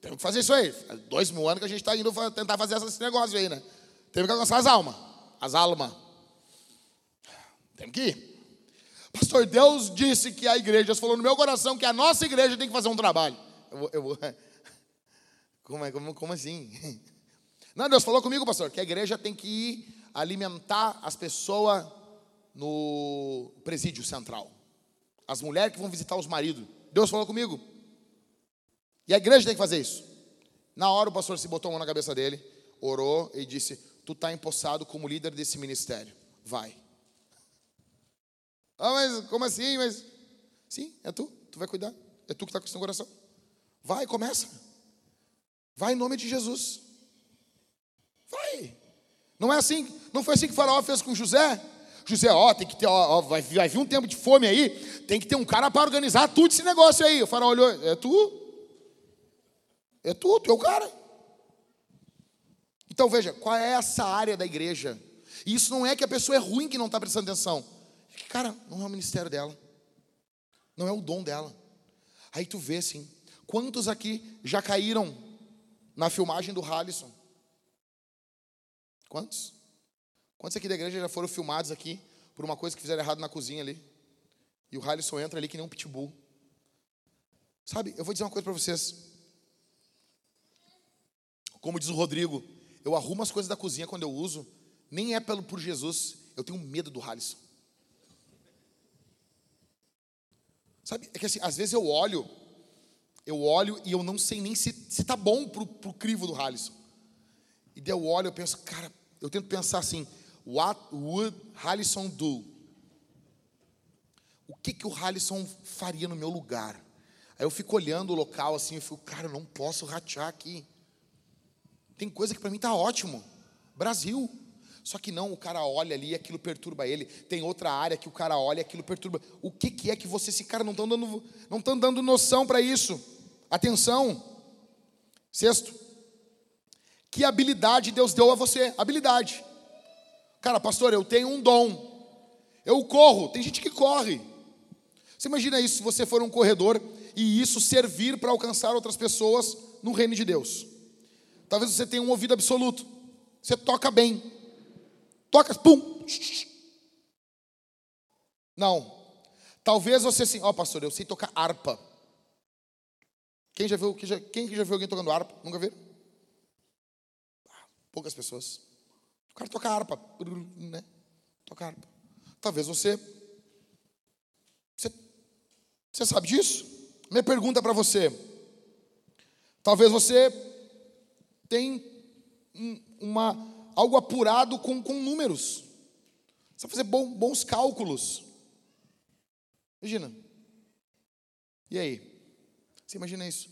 temos que fazer isso aí. Faz dois mil anos que a gente está indo tentar fazer esse negócio aí, né? Temos que alcançar as almas. As almas. Temos que ir. Pastor, Deus disse que a igreja, falou no meu coração que a nossa igreja tem que fazer um trabalho. Eu vou, eu vou. Como, é, como, como assim? Não, Deus falou comigo, pastor, que a igreja tem que ir alimentar as pessoas no presídio central. As mulheres que vão visitar os maridos. Deus falou comigo. E a igreja tem que fazer isso. Na hora o pastor se botou a mão na cabeça dele, orou e disse: Tu está empossado como líder desse ministério. Vai. Ah, mas como assim? Mas sim, é tu. Tu vai cuidar. É tu que está com isso no coração. Vai, começa. Vai em nome de Jesus. Vai. Não é assim. Não foi assim que o faraó fez com José. José, ó, tem que ter, ó, ó, vai, vai vir um tempo de fome aí. Tem que ter um cara para organizar tudo esse negócio aí. O faraó olhou, é tu? É tu, tu é o cara. Então veja, qual é essa área da igreja? E isso não é que a pessoa é ruim que não está prestando atenção. Cara, não é o ministério dela. Não é o dom dela. Aí tu vê assim, quantos aqui já caíram na filmagem do Halisson? Quantos? Quantos aqui da igreja já foram filmados aqui por uma coisa que fizeram errado na cozinha ali? E o Halisson entra ali que nem um pitbull. Sabe, eu vou dizer uma coisa para vocês. Como diz o Rodrigo, eu arrumo as coisas da cozinha quando eu uso, nem é pelo por Jesus, eu tenho medo do Halisson. Sabe, é que assim, às vezes eu olho, eu olho e eu não sei nem se, se tá bom pro, pro crivo do Halisson. E daí eu olho eu penso, cara, eu tento pensar assim, what would Halisson do? O que que o Halisson faria no meu lugar? Aí eu fico olhando o local assim, eu fico, cara, eu não posso ratear aqui. Tem coisa que para mim tá ótimo. Brasil. Só que não, o cara olha ali e aquilo perturba ele. Tem outra área que o cara olha e aquilo perturba. O que, que é que você, esse cara, não estão dando, não estão dando noção para isso? Atenção. Sexto, que habilidade Deus deu a você? Habilidade. Cara, pastor, eu tenho um dom. Eu corro. Tem gente que corre. Você imagina isso se você for um corredor e isso servir para alcançar outras pessoas no reino de Deus. Talvez você tenha um ouvido absoluto. Você toca bem. Toca, pum. Não. Talvez você assim, ó oh, pastor, eu sei tocar harpa. Quem já viu, quem já, quem já viu alguém tocando harpa? Nunca viu? Ah, poucas pessoas. O cara toca harpa, né? Toca harpa. Talvez você, você, você sabe disso? Minha pergunta para você. Talvez você tem uma algo apurado com, com números. Você fazer bom, bons cálculos. Imagina. E aí? Você imagina isso?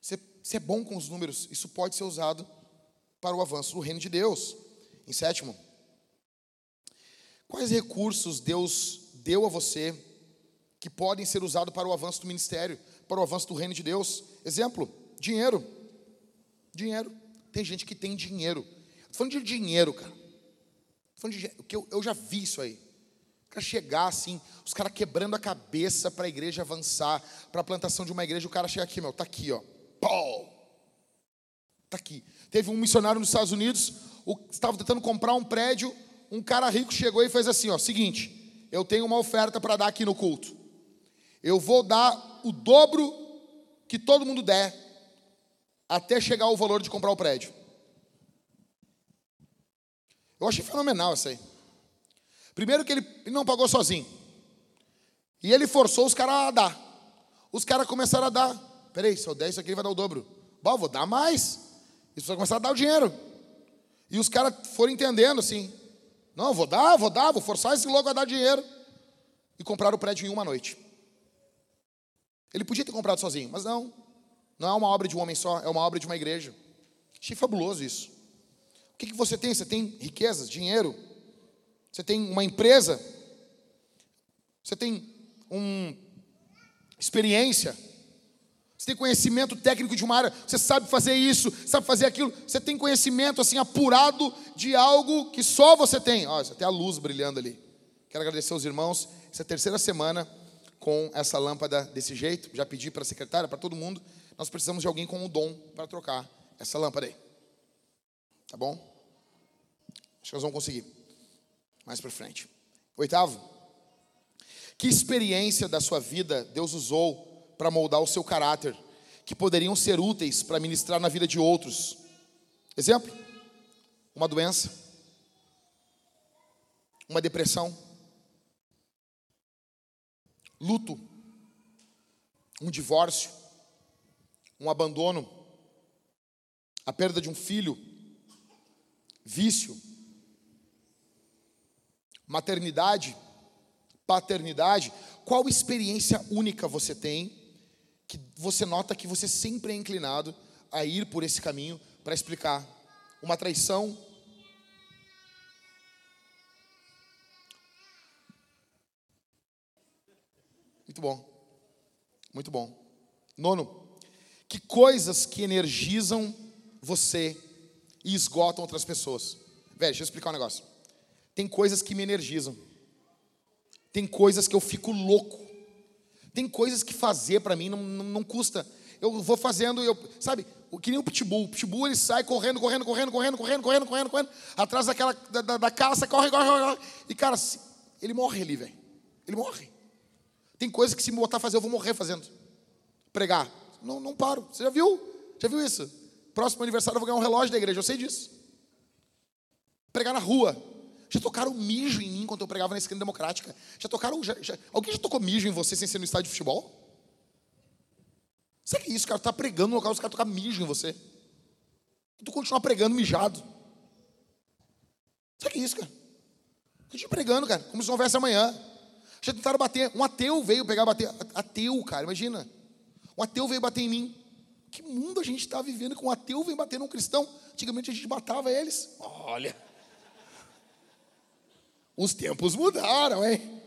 Você, você é bom com os números, isso pode ser usado para o avanço do reino de Deus. Em sétimo, quais recursos Deus deu a você que podem ser usados para o avanço do ministério, para o avanço do reino de Deus? Exemplo, dinheiro. Dinheiro. Tem gente que tem dinheiro. Falando de dinheiro, cara. Falando de que eu, eu já vi isso aí. Para chegar assim, os caras quebrando a cabeça para a igreja avançar, para a plantação de uma igreja, o cara chega aqui, meu, tá aqui, ó. Pau! Tá aqui. Teve um missionário nos Estados Unidos, estava tentando comprar um prédio, um cara rico chegou e fez assim, ó, seguinte, eu tenho uma oferta para dar aqui no culto. Eu vou dar o dobro que todo mundo der até chegar ao valor de comprar o prédio. Eu achei fenomenal isso aí. Primeiro que ele, não pagou sozinho. E ele forçou os caras a dar. Os caras começaram a dar. Peraí, se eu der isso aqui, ele vai dar o dobro. Bom, vou dar mais. E os começaram a dar o dinheiro. E os caras foram entendendo assim. Não, vou dar, vou dar, vou forçar esse louco a dar dinheiro. E compraram o prédio em uma noite. Ele podia ter comprado sozinho, mas não. Não é uma obra de um homem só, é uma obra de uma igreja. Achei fabuloso isso. Que, que você tem? Você tem riquezas, dinheiro, você tem uma empresa, você tem uma experiência, você tem conhecimento técnico de uma área, você sabe fazer isso, sabe fazer aquilo, você tem conhecimento assim apurado de algo que só você tem. Olha, tem a luz brilhando ali. Quero agradecer aos irmãos, essa é a terceira semana com essa lâmpada desse jeito. Já pedi para a secretária, para todo mundo. Nós precisamos de alguém com o dom para trocar essa lâmpada aí. Tá bom? Acho que nós vamos conseguir. Mais para frente. Oitavo, que experiência da sua vida Deus usou para moldar o seu caráter, que poderiam ser úteis para ministrar na vida de outros? Exemplo: uma doença, uma depressão, luto, um divórcio, um abandono, a perda de um filho, vício, maternidade, paternidade, qual experiência única você tem que você nota que você sempre é inclinado a ir por esse caminho para explicar uma traição, Muito bom. Muito bom. Nono, que coisas que energizam você e esgotam outras pessoas. Velho, deixa eu explicar um negócio. Tem coisas que me energizam. Tem coisas que eu fico louco. Tem coisas que fazer para mim não, não, não, custa. Eu vou fazendo, eu, sabe, que nem o pitbull. O pitbull ele sai correndo, correndo, correndo, correndo, correndo, correndo, correndo, correndo, atrás daquela da, da, da caça, corre, corre, corre. E cara, ele morre ali, velho. Ele morre. Tem coisa que se me botar a fazer, eu vou morrer fazendo. Pregar. Não, não paro. Você já viu? Já viu isso? Próximo aniversário eu vou ganhar um relógio da igreja, eu sei disso. Pregar na rua. Já tocaram mijo em mim quando eu pregava na esquina democrática. Já tocaram. Já, já, alguém já tocou mijo em você sem ser no estádio de futebol? Sabe que é isso, cara? Tu tá pregando no local, os caras tocam mijo em você. E tu continua pregando mijado. Sabe que é isso, cara? Continua pregando, cara, como se não houvesse amanhã. Já tentaram bater. Um ateu veio pegar bater. Ateu, cara, imagina. Um ateu veio bater em mim. Que mundo a gente está vivendo que um ateu vem bater num cristão? Antigamente a gente matava eles. Olha. Os tempos mudaram, hein?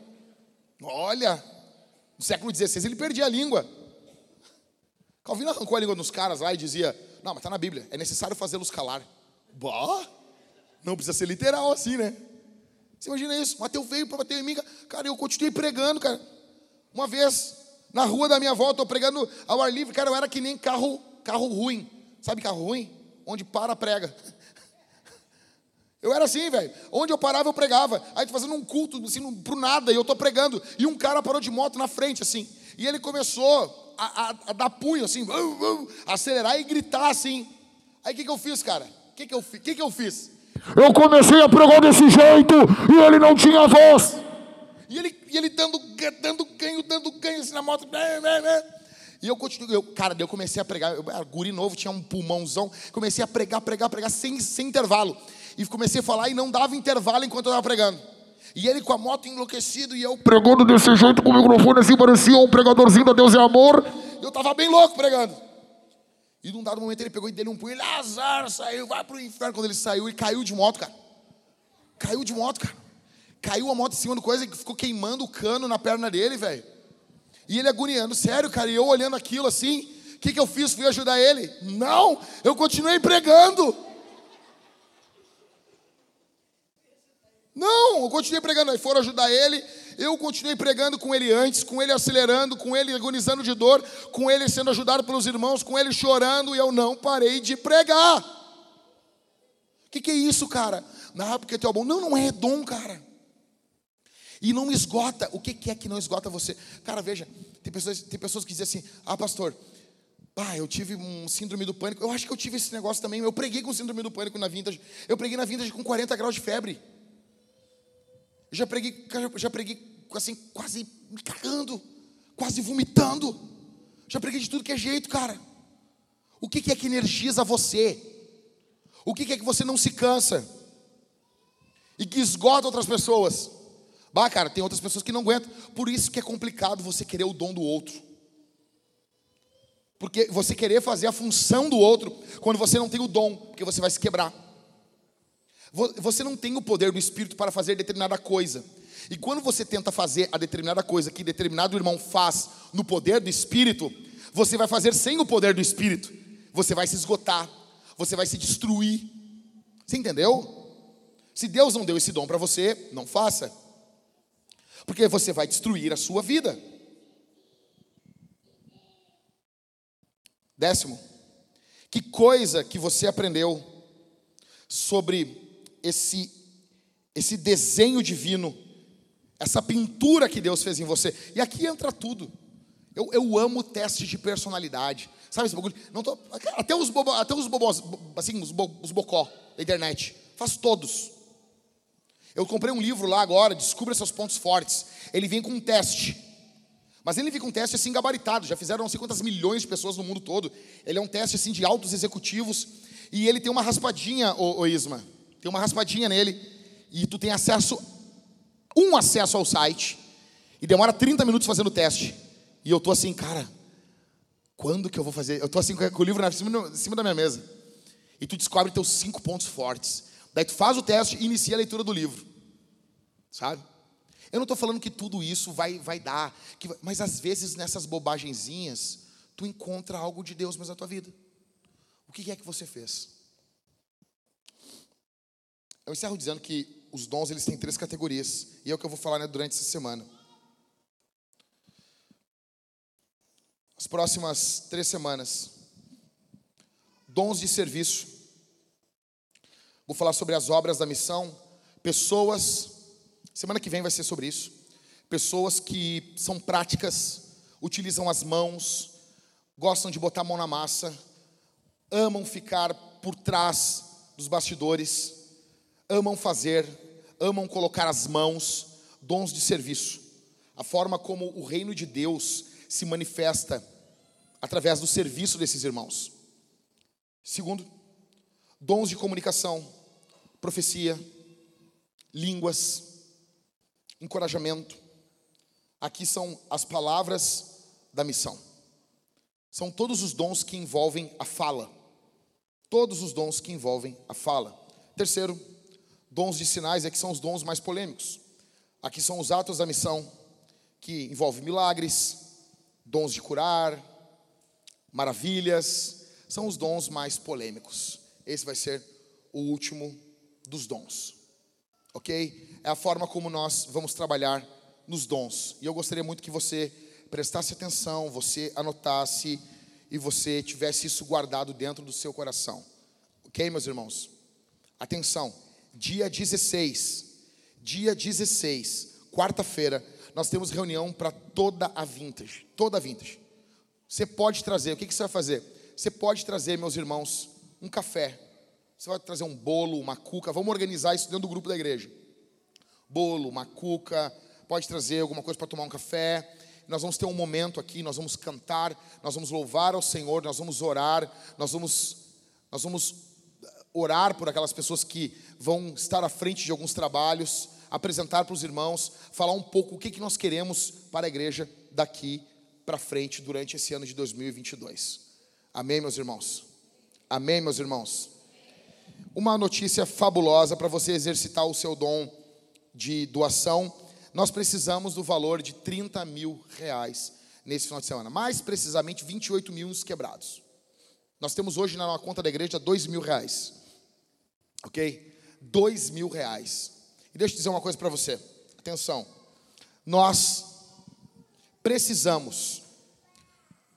Olha, no século XVI ele perdia a língua. Calvino arrancou a língua dos caras lá e dizia: Não, mas está na Bíblia, é necessário fazê-los calar. Bah, não precisa ser literal assim, né? Você imagina isso? Mateus veio para bater em mim, cara, eu continuei pregando, cara. Uma vez, na rua da minha volta, estou pregando ao ar livre, cara, eu era que nem carro, carro ruim. Sabe carro ruim? Onde para, prega. Eu era assim, velho. Onde eu parava, eu pregava. Aí tô fazendo um culto, assim, pro nada, e eu tô pregando. E um cara parou de moto na frente, assim. E ele começou a, a, a dar punho, assim, acelerar e gritar, assim. Aí o que, que eu fiz, cara? O que, que, eu, que, que eu fiz? Eu comecei a pregar desse jeito e ele não tinha voz. E ele, e ele dando, dando ganho, dando ganho assim na moto. Né, né, né. E eu continuei, eu, cara, eu comecei a pregar, eu era guri novo, tinha um pulmãozão, comecei a pregar, pregar, pregar sem, sem intervalo. E comecei a falar e não dava intervalo enquanto eu estava pregando. E ele com a moto enlouquecido e eu Pregando desse jeito com o microfone assim, parecia um pregadorzinho da Deus é Amor. Eu tava bem louco pregando. E num dado momento ele pegou e deu um punho, ele, azar, saiu, vai pro inferno. Quando ele saiu, ele caiu de moto, cara. Caiu de moto, cara. Caiu a moto em cima do coisa e ficou queimando o cano na perna dele, velho. E ele agoniando, sério, cara. E eu olhando aquilo assim, o que, que eu fiz? Fui ajudar ele? Não, eu continuei pregando. Não, eu continuei pregando. Aí foram ajudar ele. Eu continuei pregando com ele antes, com ele acelerando, com ele agonizando de dor, com ele sendo ajudado pelos irmãos, com ele chorando, e eu não parei de pregar. O que, que é isso, cara? Não, porque tu é bom. Não, não é dom, cara. E não esgota. O que, que é que não esgota você? Cara, veja, tem pessoas, tem pessoas que dizem assim: ah, pastor, ah, eu tive um síndrome do pânico. Eu acho que eu tive esse negócio também. Eu preguei com síndrome do pânico na vintage. Eu preguei na vintage com 40 graus de febre. Já preguei, já preguei assim, quase me cagando, quase vomitando. Já preguei de tudo que é jeito, cara. O que é que energiza você? O que é que você não se cansa? E que esgota outras pessoas? Bah, cara, tem outras pessoas que não aguentam. Por isso que é complicado você querer o dom do outro. Porque você querer fazer a função do outro quando você não tem o dom, porque você vai se quebrar. Você não tem o poder do Espírito para fazer determinada coisa. E quando você tenta fazer a determinada coisa que determinado irmão faz no poder do Espírito, você vai fazer sem o poder do Espírito. Você vai se esgotar, você vai se destruir. Você entendeu? Se Deus não deu esse dom para você, não faça. Porque você vai destruir a sua vida. Décimo, que coisa que você aprendeu sobre esse, esse desenho divino, essa pintura que Deus fez em você. E aqui entra tudo. Eu, eu amo testes de personalidade. Sabe esse bagulho? Não tô, até os bobo, até os bobos, assim, os, bo, os bocó da internet. Faço todos. Eu comprei um livro lá agora, Descubra seus pontos fortes. Ele vem com um teste. Mas ele vem com um teste assim gabaritado. Já fizeram não sei quantas milhões de pessoas no mundo todo. Ele é um teste assim de altos executivos. E ele tem uma raspadinha, o, o Isma. Tem uma raspadinha nele e tu tem acesso, um acesso ao site, e demora 30 minutos fazendo o teste. E eu tô assim, cara, quando que eu vou fazer? Eu tô assim com o livro na cima, em cima da minha mesa. E tu descobre teus cinco pontos fortes. Daí tu faz o teste e inicia a leitura do livro. Sabe? Eu não estou falando que tudo isso vai, vai dar, que, mas às vezes nessas bobagenzinhas, tu encontra algo de Deus mesmo na tua vida. O que é que você fez? Eu encerro dizendo que os dons eles têm três categorias, e é o que eu vou falar né, durante essa semana. As próximas três semanas, dons de serviço. Vou falar sobre as obras da missão, pessoas. Semana que vem vai ser sobre isso. Pessoas que são práticas, utilizam as mãos, gostam de botar a mão na massa, amam ficar por trás dos bastidores amam fazer, amam colocar as mãos, dons de serviço. A forma como o reino de Deus se manifesta através do serviço desses irmãos. Segundo, dons de comunicação, profecia, línguas, encorajamento. Aqui são as palavras da missão. São todos os dons que envolvem a fala. Todos os dons que envolvem a fala. Terceiro, Dons de sinais é que são os dons mais polêmicos. Aqui são os atos da missão, que envolvem milagres, dons de curar, maravilhas, são os dons mais polêmicos. Esse vai ser o último dos dons. Ok? É a forma como nós vamos trabalhar nos dons. E eu gostaria muito que você prestasse atenção, você anotasse e você tivesse isso guardado dentro do seu coração. Ok, meus irmãos? Atenção dia 16, dia 16, quarta-feira, nós temos reunião para toda a vintage, toda a vintage. Você pode trazer, o que, que você vai fazer? Você pode trazer, meus irmãos, um café. Você vai trazer um bolo, uma cuca, vamos organizar isso dentro do grupo da igreja. Bolo, uma cuca, pode trazer alguma coisa para tomar um café. Nós vamos ter um momento aqui, nós vamos cantar, nós vamos louvar ao Senhor, nós vamos orar, nós vamos, nós vamos orar por aquelas pessoas que vão estar à frente de alguns trabalhos. apresentar para os irmãos, falar um pouco o que, que nós queremos para a igreja daqui para frente durante esse ano de 2022. Amém, meus irmãos? Amém, meus irmãos? Uma notícia fabulosa para você exercitar o seu dom de doação. Nós precisamos do valor de 30 mil reais nesse final de semana. Mais precisamente, 28 mil quebrados. Nós temos hoje na conta da igreja 2 mil reais. Ok? 2 mil reais. E deixa eu dizer uma coisa para você. Atenção. Nós precisamos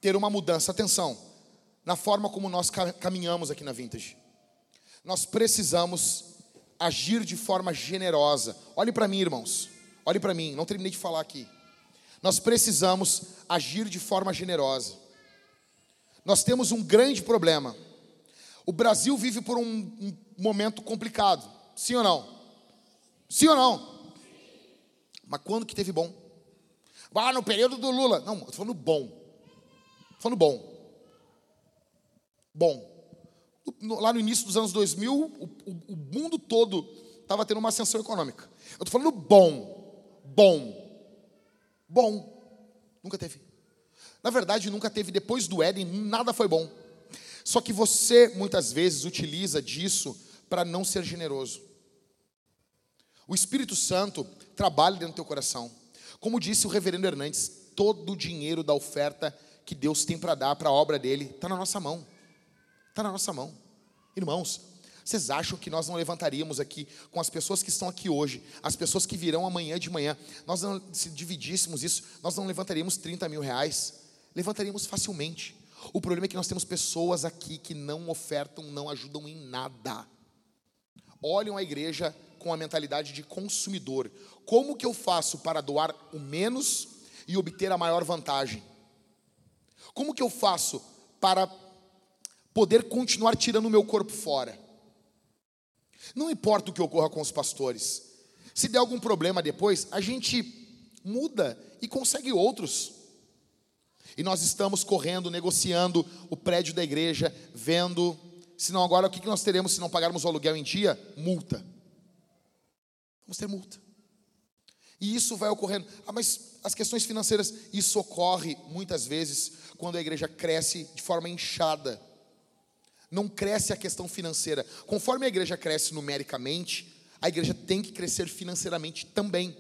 ter uma mudança. Atenção. Na forma como nós caminhamos aqui na Vintage. Nós precisamos agir de forma generosa. Olhe para mim, irmãos. Olhe para mim. Não terminei de falar aqui. Nós precisamos agir de forma generosa. Nós temos um grande problema. O Brasil vive por um, um momento complicado. Sim ou não? Sim ou não? Mas quando que teve bom? Ah, no período do Lula. Não, estou falando bom. Estou falando bom. Bom. Lá no início dos anos 2000, o, o, o mundo todo estava tendo uma ascensão econômica. Eu estou falando bom. Bom. Bom. Nunca teve. Na verdade, nunca teve. Depois do Éden, nada foi bom. Só que você, muitas vezes, utiliza disso para não ser generoso. O Espírito Santo trabalha dentro do teu coração. Como disse o reverendo Hernandes, todo o dinheiro da oferta que Deus tem para dar para a obra dele está na nossa mão. Está na nossa mão. Irmãos, vocês acham que nós não levantaríamos aqui com as pessoas que estão aqui hoje, as pessoas que virão amanhã de manhã, nós não, se dividíssemos isso, nós não levantaríamos 30 mil reais? Levantaríamos facilmente. O problema é que nós temos pessoas aqui que não ofertam, não ajudam em nada. Olham a igreja com a mentalidade de consumidor. Como que eu faço para doar o menos e obter a maior vantagem? Como que eu faço para poder continuar tirando o meu corpo fora? Não importa o que ocorra com os pastores. Se der algum problema depois, a gente muda e consegue outros. E nós estamos correndo, negociando o prédio da igreja, vendo. Senão, agora o que nós teremos se não pagarmos o aluguel em dia? Multa. Vamos ter multa. E isso vai ocorrendo. Ah, mas as questões financeiras, isso ocorre muitas vezes quando a igreja cresce de forma inchada. Não cresce a questão financeira. Conforme a igreja cresce numericamente, a igreja tem que crescer financeiramente também.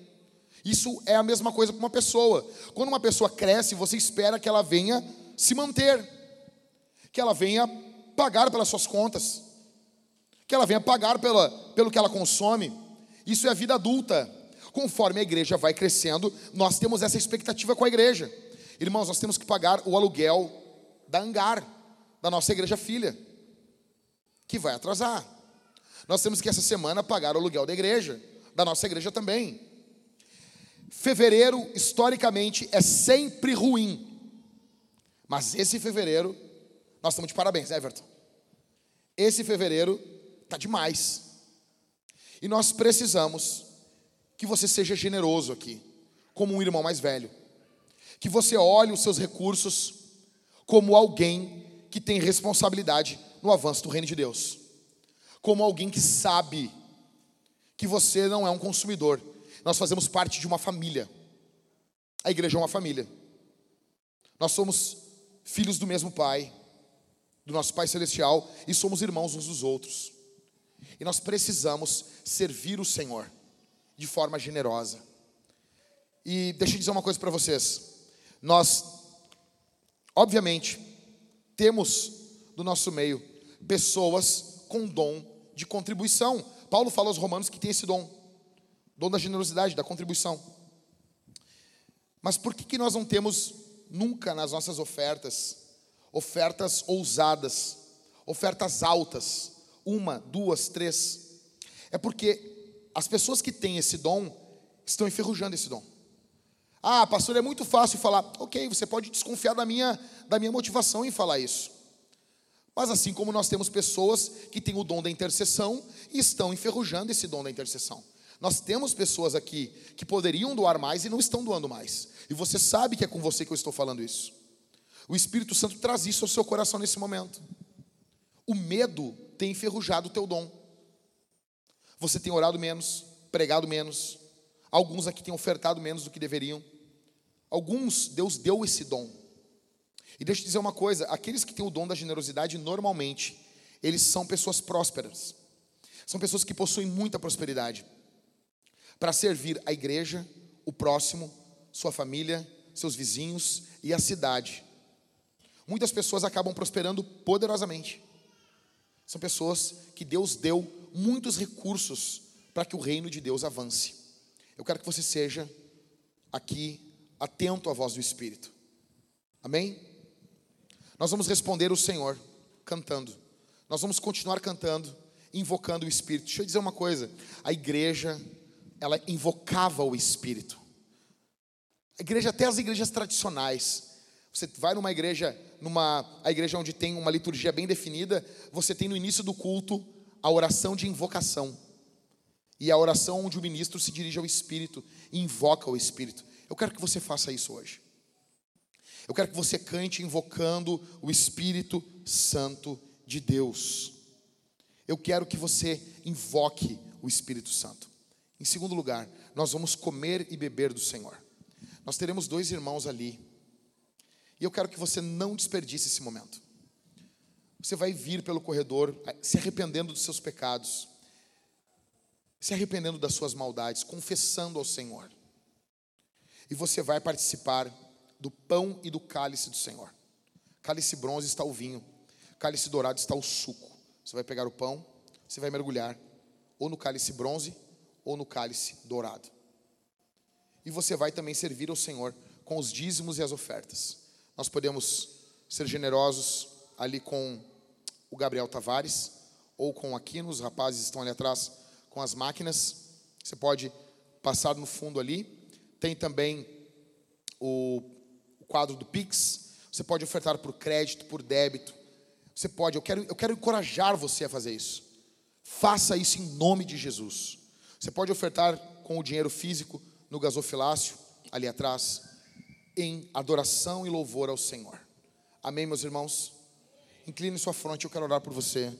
Isso é a mesma coisa para uma pessoa. Quando uma pessoa cresce, você espera que ela venha se manter, que ela venha pagar pelas suas contas, que ela venha pagar pela, pelo que ela consome. Isso é a vida adulta. Conforme a igreja vai crescendo, nós temos essa expectativa com a igreja. Irmãos, nós temos que pagar o aluguel da hangar, da nossa igreja filha, que vai atrasar. Nós temos que essa semana pagar o aluguel da igreja, da nossa igreja também. Fevereiro, historicamente, é sempre ruim. Mas esse fevereiro, nós estamos de parabéns, Everton. Esse fevereiro está demais. E nós precisamos que você seja generoso aqui, como um irmão mais velho. Que você olhe os seus recursos como alguém que tem responsabilidade no avanço do reino de Deus. Como alguém que sabe que você não é um consumidor. Nós fazemos parte de uma família. A igreja é uma família. Nós somos filhos do mesmo Pai, do nosso Pai Celestial, e somos irmãos uns dos outros. E nós precisamos servir o Senhor de forma generosa. E deixa eu dizer uma coisa para vocês. Nós, obviamente, temos do nosso meio pessoas com dom de contribuição. Paulo fala aos romanos que tem esse dom, dom da generosidade, da contribuição. Mas por que, que nós não temos nunca nas nossas ofertas ofertas ousadas, ofertas altas? uma, duas, três. É porque as pessoas que têm esse dom estão enferrujando esse dom. Ah, pastor, é muito fácil falar. Ok, você pode desconfiar da minha, da minha motivação em falar isso. Mas assim como nós temos pessoas que têm o dom da intercessão e estão enferrujando esse dom da intercessão. Nós temos pessoas aqui que poderiam doar mais e não estão doando mais. E você sabe que é com você que eu estou falando isso. O Espírito Santo traz isso ao seu coração nesse momento. O medo tem enferrujado o teu dom. Você tem orado menos, pregado menos, alguns aqui têm ofertado menos do que deveriam. Alguns, Deus deu esse dom. E deixa eu dizer uma coisa: aqueles que têm o dom da generosidade, normalmente, eles são pessoas prósperas, são pessoas que possuem muita prosperidade para servir a igreja, o próximo, sua família, seus vizinhos e a cidade. Muitas pessoas acabam prosperando poderosamente. São pessoas que Deus deu muitos recursos para que o reino de Deus avance. Eu quero que você seja aqui atento à voz do Espírito. Amém? Nós vamos responder o Senhor cantando. Nós vamos continuar cantando, invocando o Espírito. Deixa eu dizer uma coisa: a igreja, ela invocava o Espírito. A igreja, até as igrejas tradicionais, você vai numa igreja, numa a igreja onde tem uma liturgia bem definida, você tem no início do culto a oração de invocação. E a oração onde o ministro se dirige ao Espírito e invoca o Espírito. Eu quero que você faça isso hoje. Eu quero que você cante invocando o Espírito Santo de Deus. Eu quero que você invoque o Espírito Santo. Em segundo lugar, nós vamos comer e beber do Senhor. Nós teremos dois irmãos ali. E eu quero que você não desperdice esse momento. Você vai vir pelo corredor eh, se arrependendo dos seus pecados, se arrependendo das suas maldades, confessando ao Senhor. E você vai participar do pão e do cálice do Senhor. Cálice bronze está o vinho, cálice dourado está o suco. Você vai pegar o pão, você vai mergulhar ou no cálice bronze ou no cálice dourado. E você vai também servir ao Senhor com os dízimos e as ofertas. Nós podemos ser generosos ali com o Gabriel Tavares ou com Aquino, os rapazes estão ali atrás com as máquinas. Você pode passar no fundo ali. Tem também o quadro do Pix. Você pode ofertar por crédito, por débito. Você pode, eu quero, eu quero encorajar você a fazer isso. Faça isso em nome de Jesus. Você pode ofertar com o dinheiro físico no gasofilácio, ali atrás, em adoração e louvor ao Senhor. Amém, meus irmãos? Incline sua fronte, eu quero orar por você.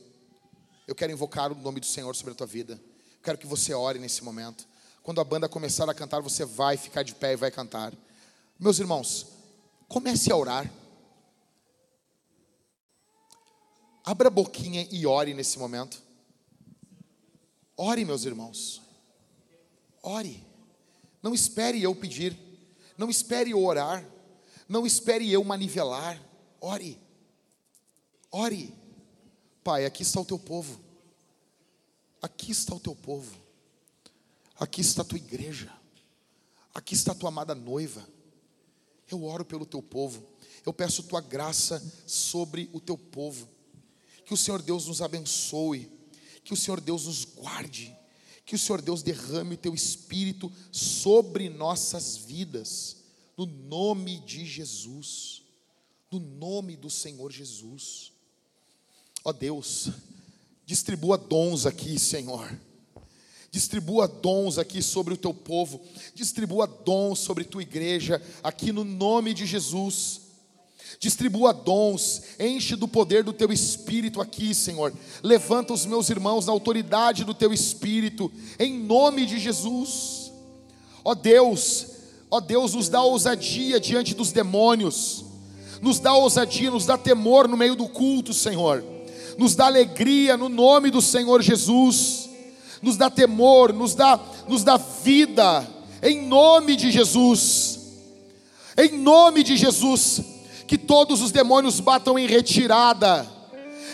Eu quero invocar o nome do Senhor sobre a tua vida. Eu quero que você ore nesse momento. Quando a banda começar a cantar, você vai ficar de pé e vai cantar. Meus irmãos, Comece a orar. Abra a boquinha e ore nesse momento. Ore, meus irmãos. Ore. Não espere eu pedir. Não espere eu orar. Não espere eu manivelar. Ore. Ore. Pai, aqui está o teu povo. Aqui está o teu povo. Aqui está a tua igreja. Aqui está a tua amada noiva. Eu oro pelo teu povo. Eu peço tua graça sobre o teu povo. Que o Senhor Deus nos abençoe. Que o Senhor Deus nos guarde. Que o Senhor Deus derrame o teu espírito sobre nossas vidas. No nome de Jesus. No nome do Senhor Jesus. Ó Deus, distribua dons aqui, Senhor Distribua dons aqui sobre o teu povo, distribua dons sobre tua igreja, aqui no nome de Jesus. Distribua dons, enche do poder do teu espírito aqui, Senhor. Levanta os meus irmãos na autoridade do teu espírito, em nome de Jesus. Ó Deus, ó Deus, nos dá ousadia diante dos demônios, nos dá ousadia, nos dá temor no meio do culto, Senhor, nos dá alegria no nome do Senhor Jesus nos dá temor, nos dá, nos dá vida, em nome de Jesus. Em nome de Jesus, que todos os demônios batam em retirada.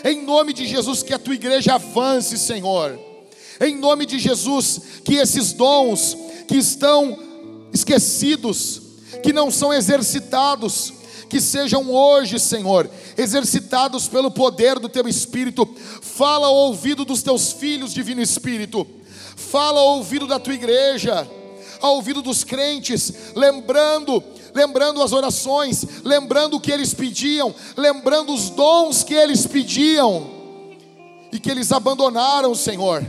Em nome de Jesus, que a tua igreja avance, Senhor. Em nome de Jesus, que esses dons que estão esquecidos, que não são exercitados, que sejam hoje, Senhor, exercitados pelo poder do Teu Espírito. Fala ao ouvido dos Teus filhos, Divino Espírito. Fala ao ouvido da Tua igreja, ao ouvido dos crentes, lembrando lembrando as orações, lembrando o que eles pediam, lembrando os dons que eles pediam e que eles abandonaram, Senhor,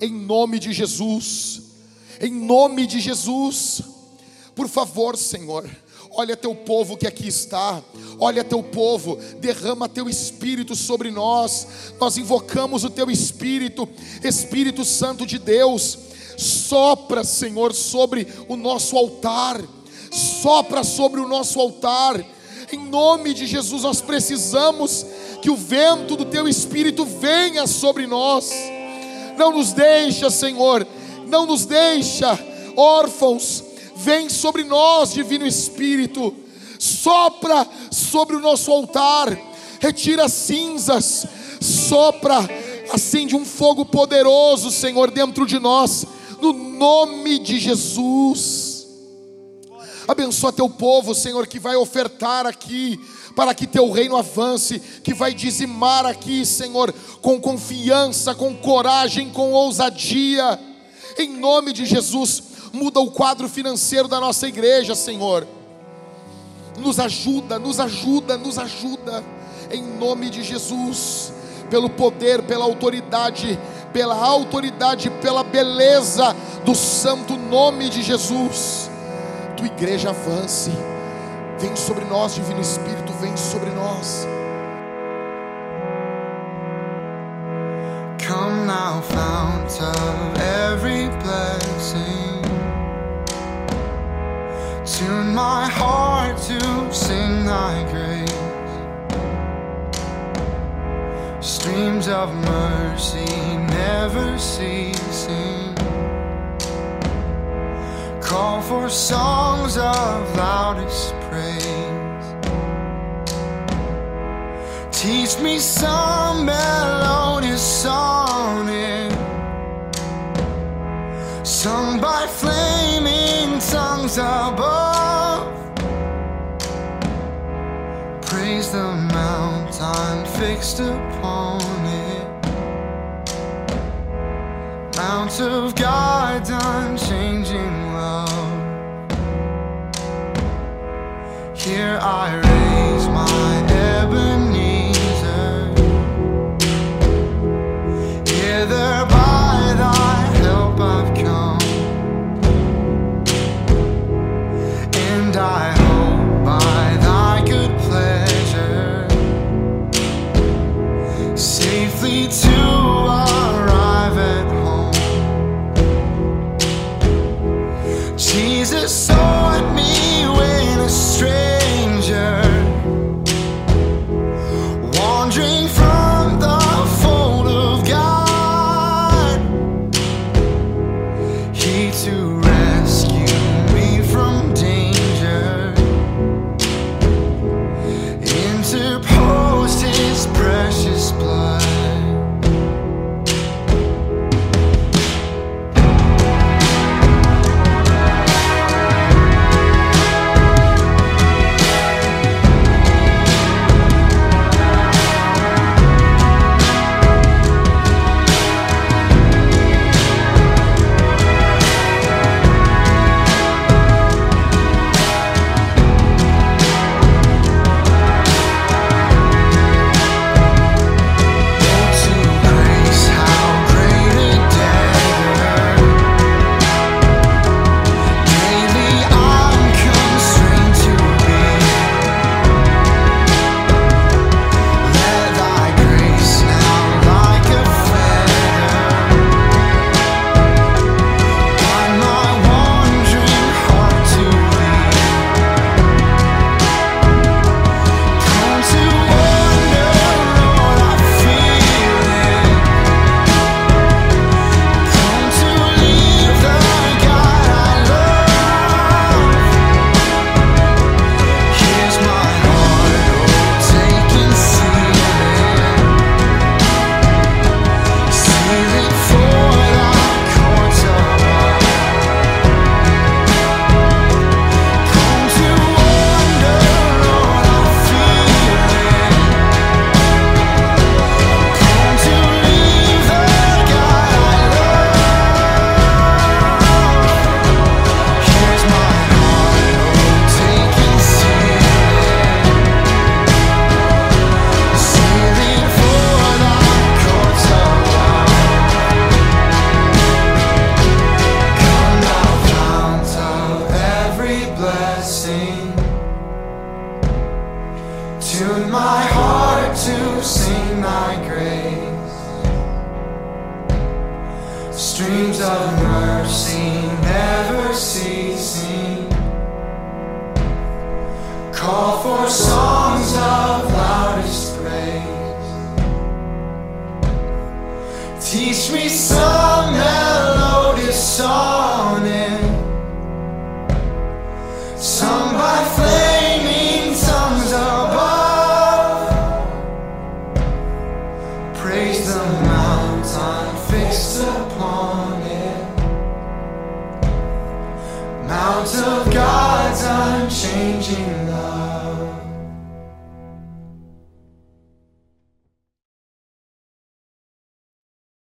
em nome de Jesus, em nome de Jesus, por favor, Senhor, Olha teu povo que aqui está. Olha teu povo, derrama teu espírito sobre nós. Nós invocamos o teu espírito, Espírito Santo de Deus. Sopra, Senhor, sobre o nosso altar. Sopra sobre o nosso altar. Em nome de Jesus, nós precisamos que o vento do teu espírito venha sobre nós. Não nos deixa, Senhor, não nos deixa órfãos. Vem sobre nós, Divino Espírito. Sopra sobre o nosso altar. Retira cinzas. Sopra, acende um fogo poderoso, Senhor, dentro de nós, no nome de Jesus. Abençoa teu povo, Senhor, que vai ofertar aqui para que teu reino avance, que vai dizimar aqui, Senhor, com confiança, com coragem, com ousadia. Em nome de Jesus, muda o quadro financeiro da nossa igreja, Senhor. Nos ajuda, nos ajuda, nos ajuda. Em nome de Jesus, pelo poder, pela autoridade, pela autoridade, pela beleza do santo nome de Jesus. Tua igreja avance Vem sobre nós, Divino Espírito, vem sobre nós. Come now, fount of every blessing. Tune my heart to sing thy grace. Streams of mercy never ceasing call for songs of loudest praise. Teach me some melodious sonnet, sung by flaming tongues above. Praise the mount I'm fixed upon it. Mount of God's unchanging Here I raise my Ebenezer.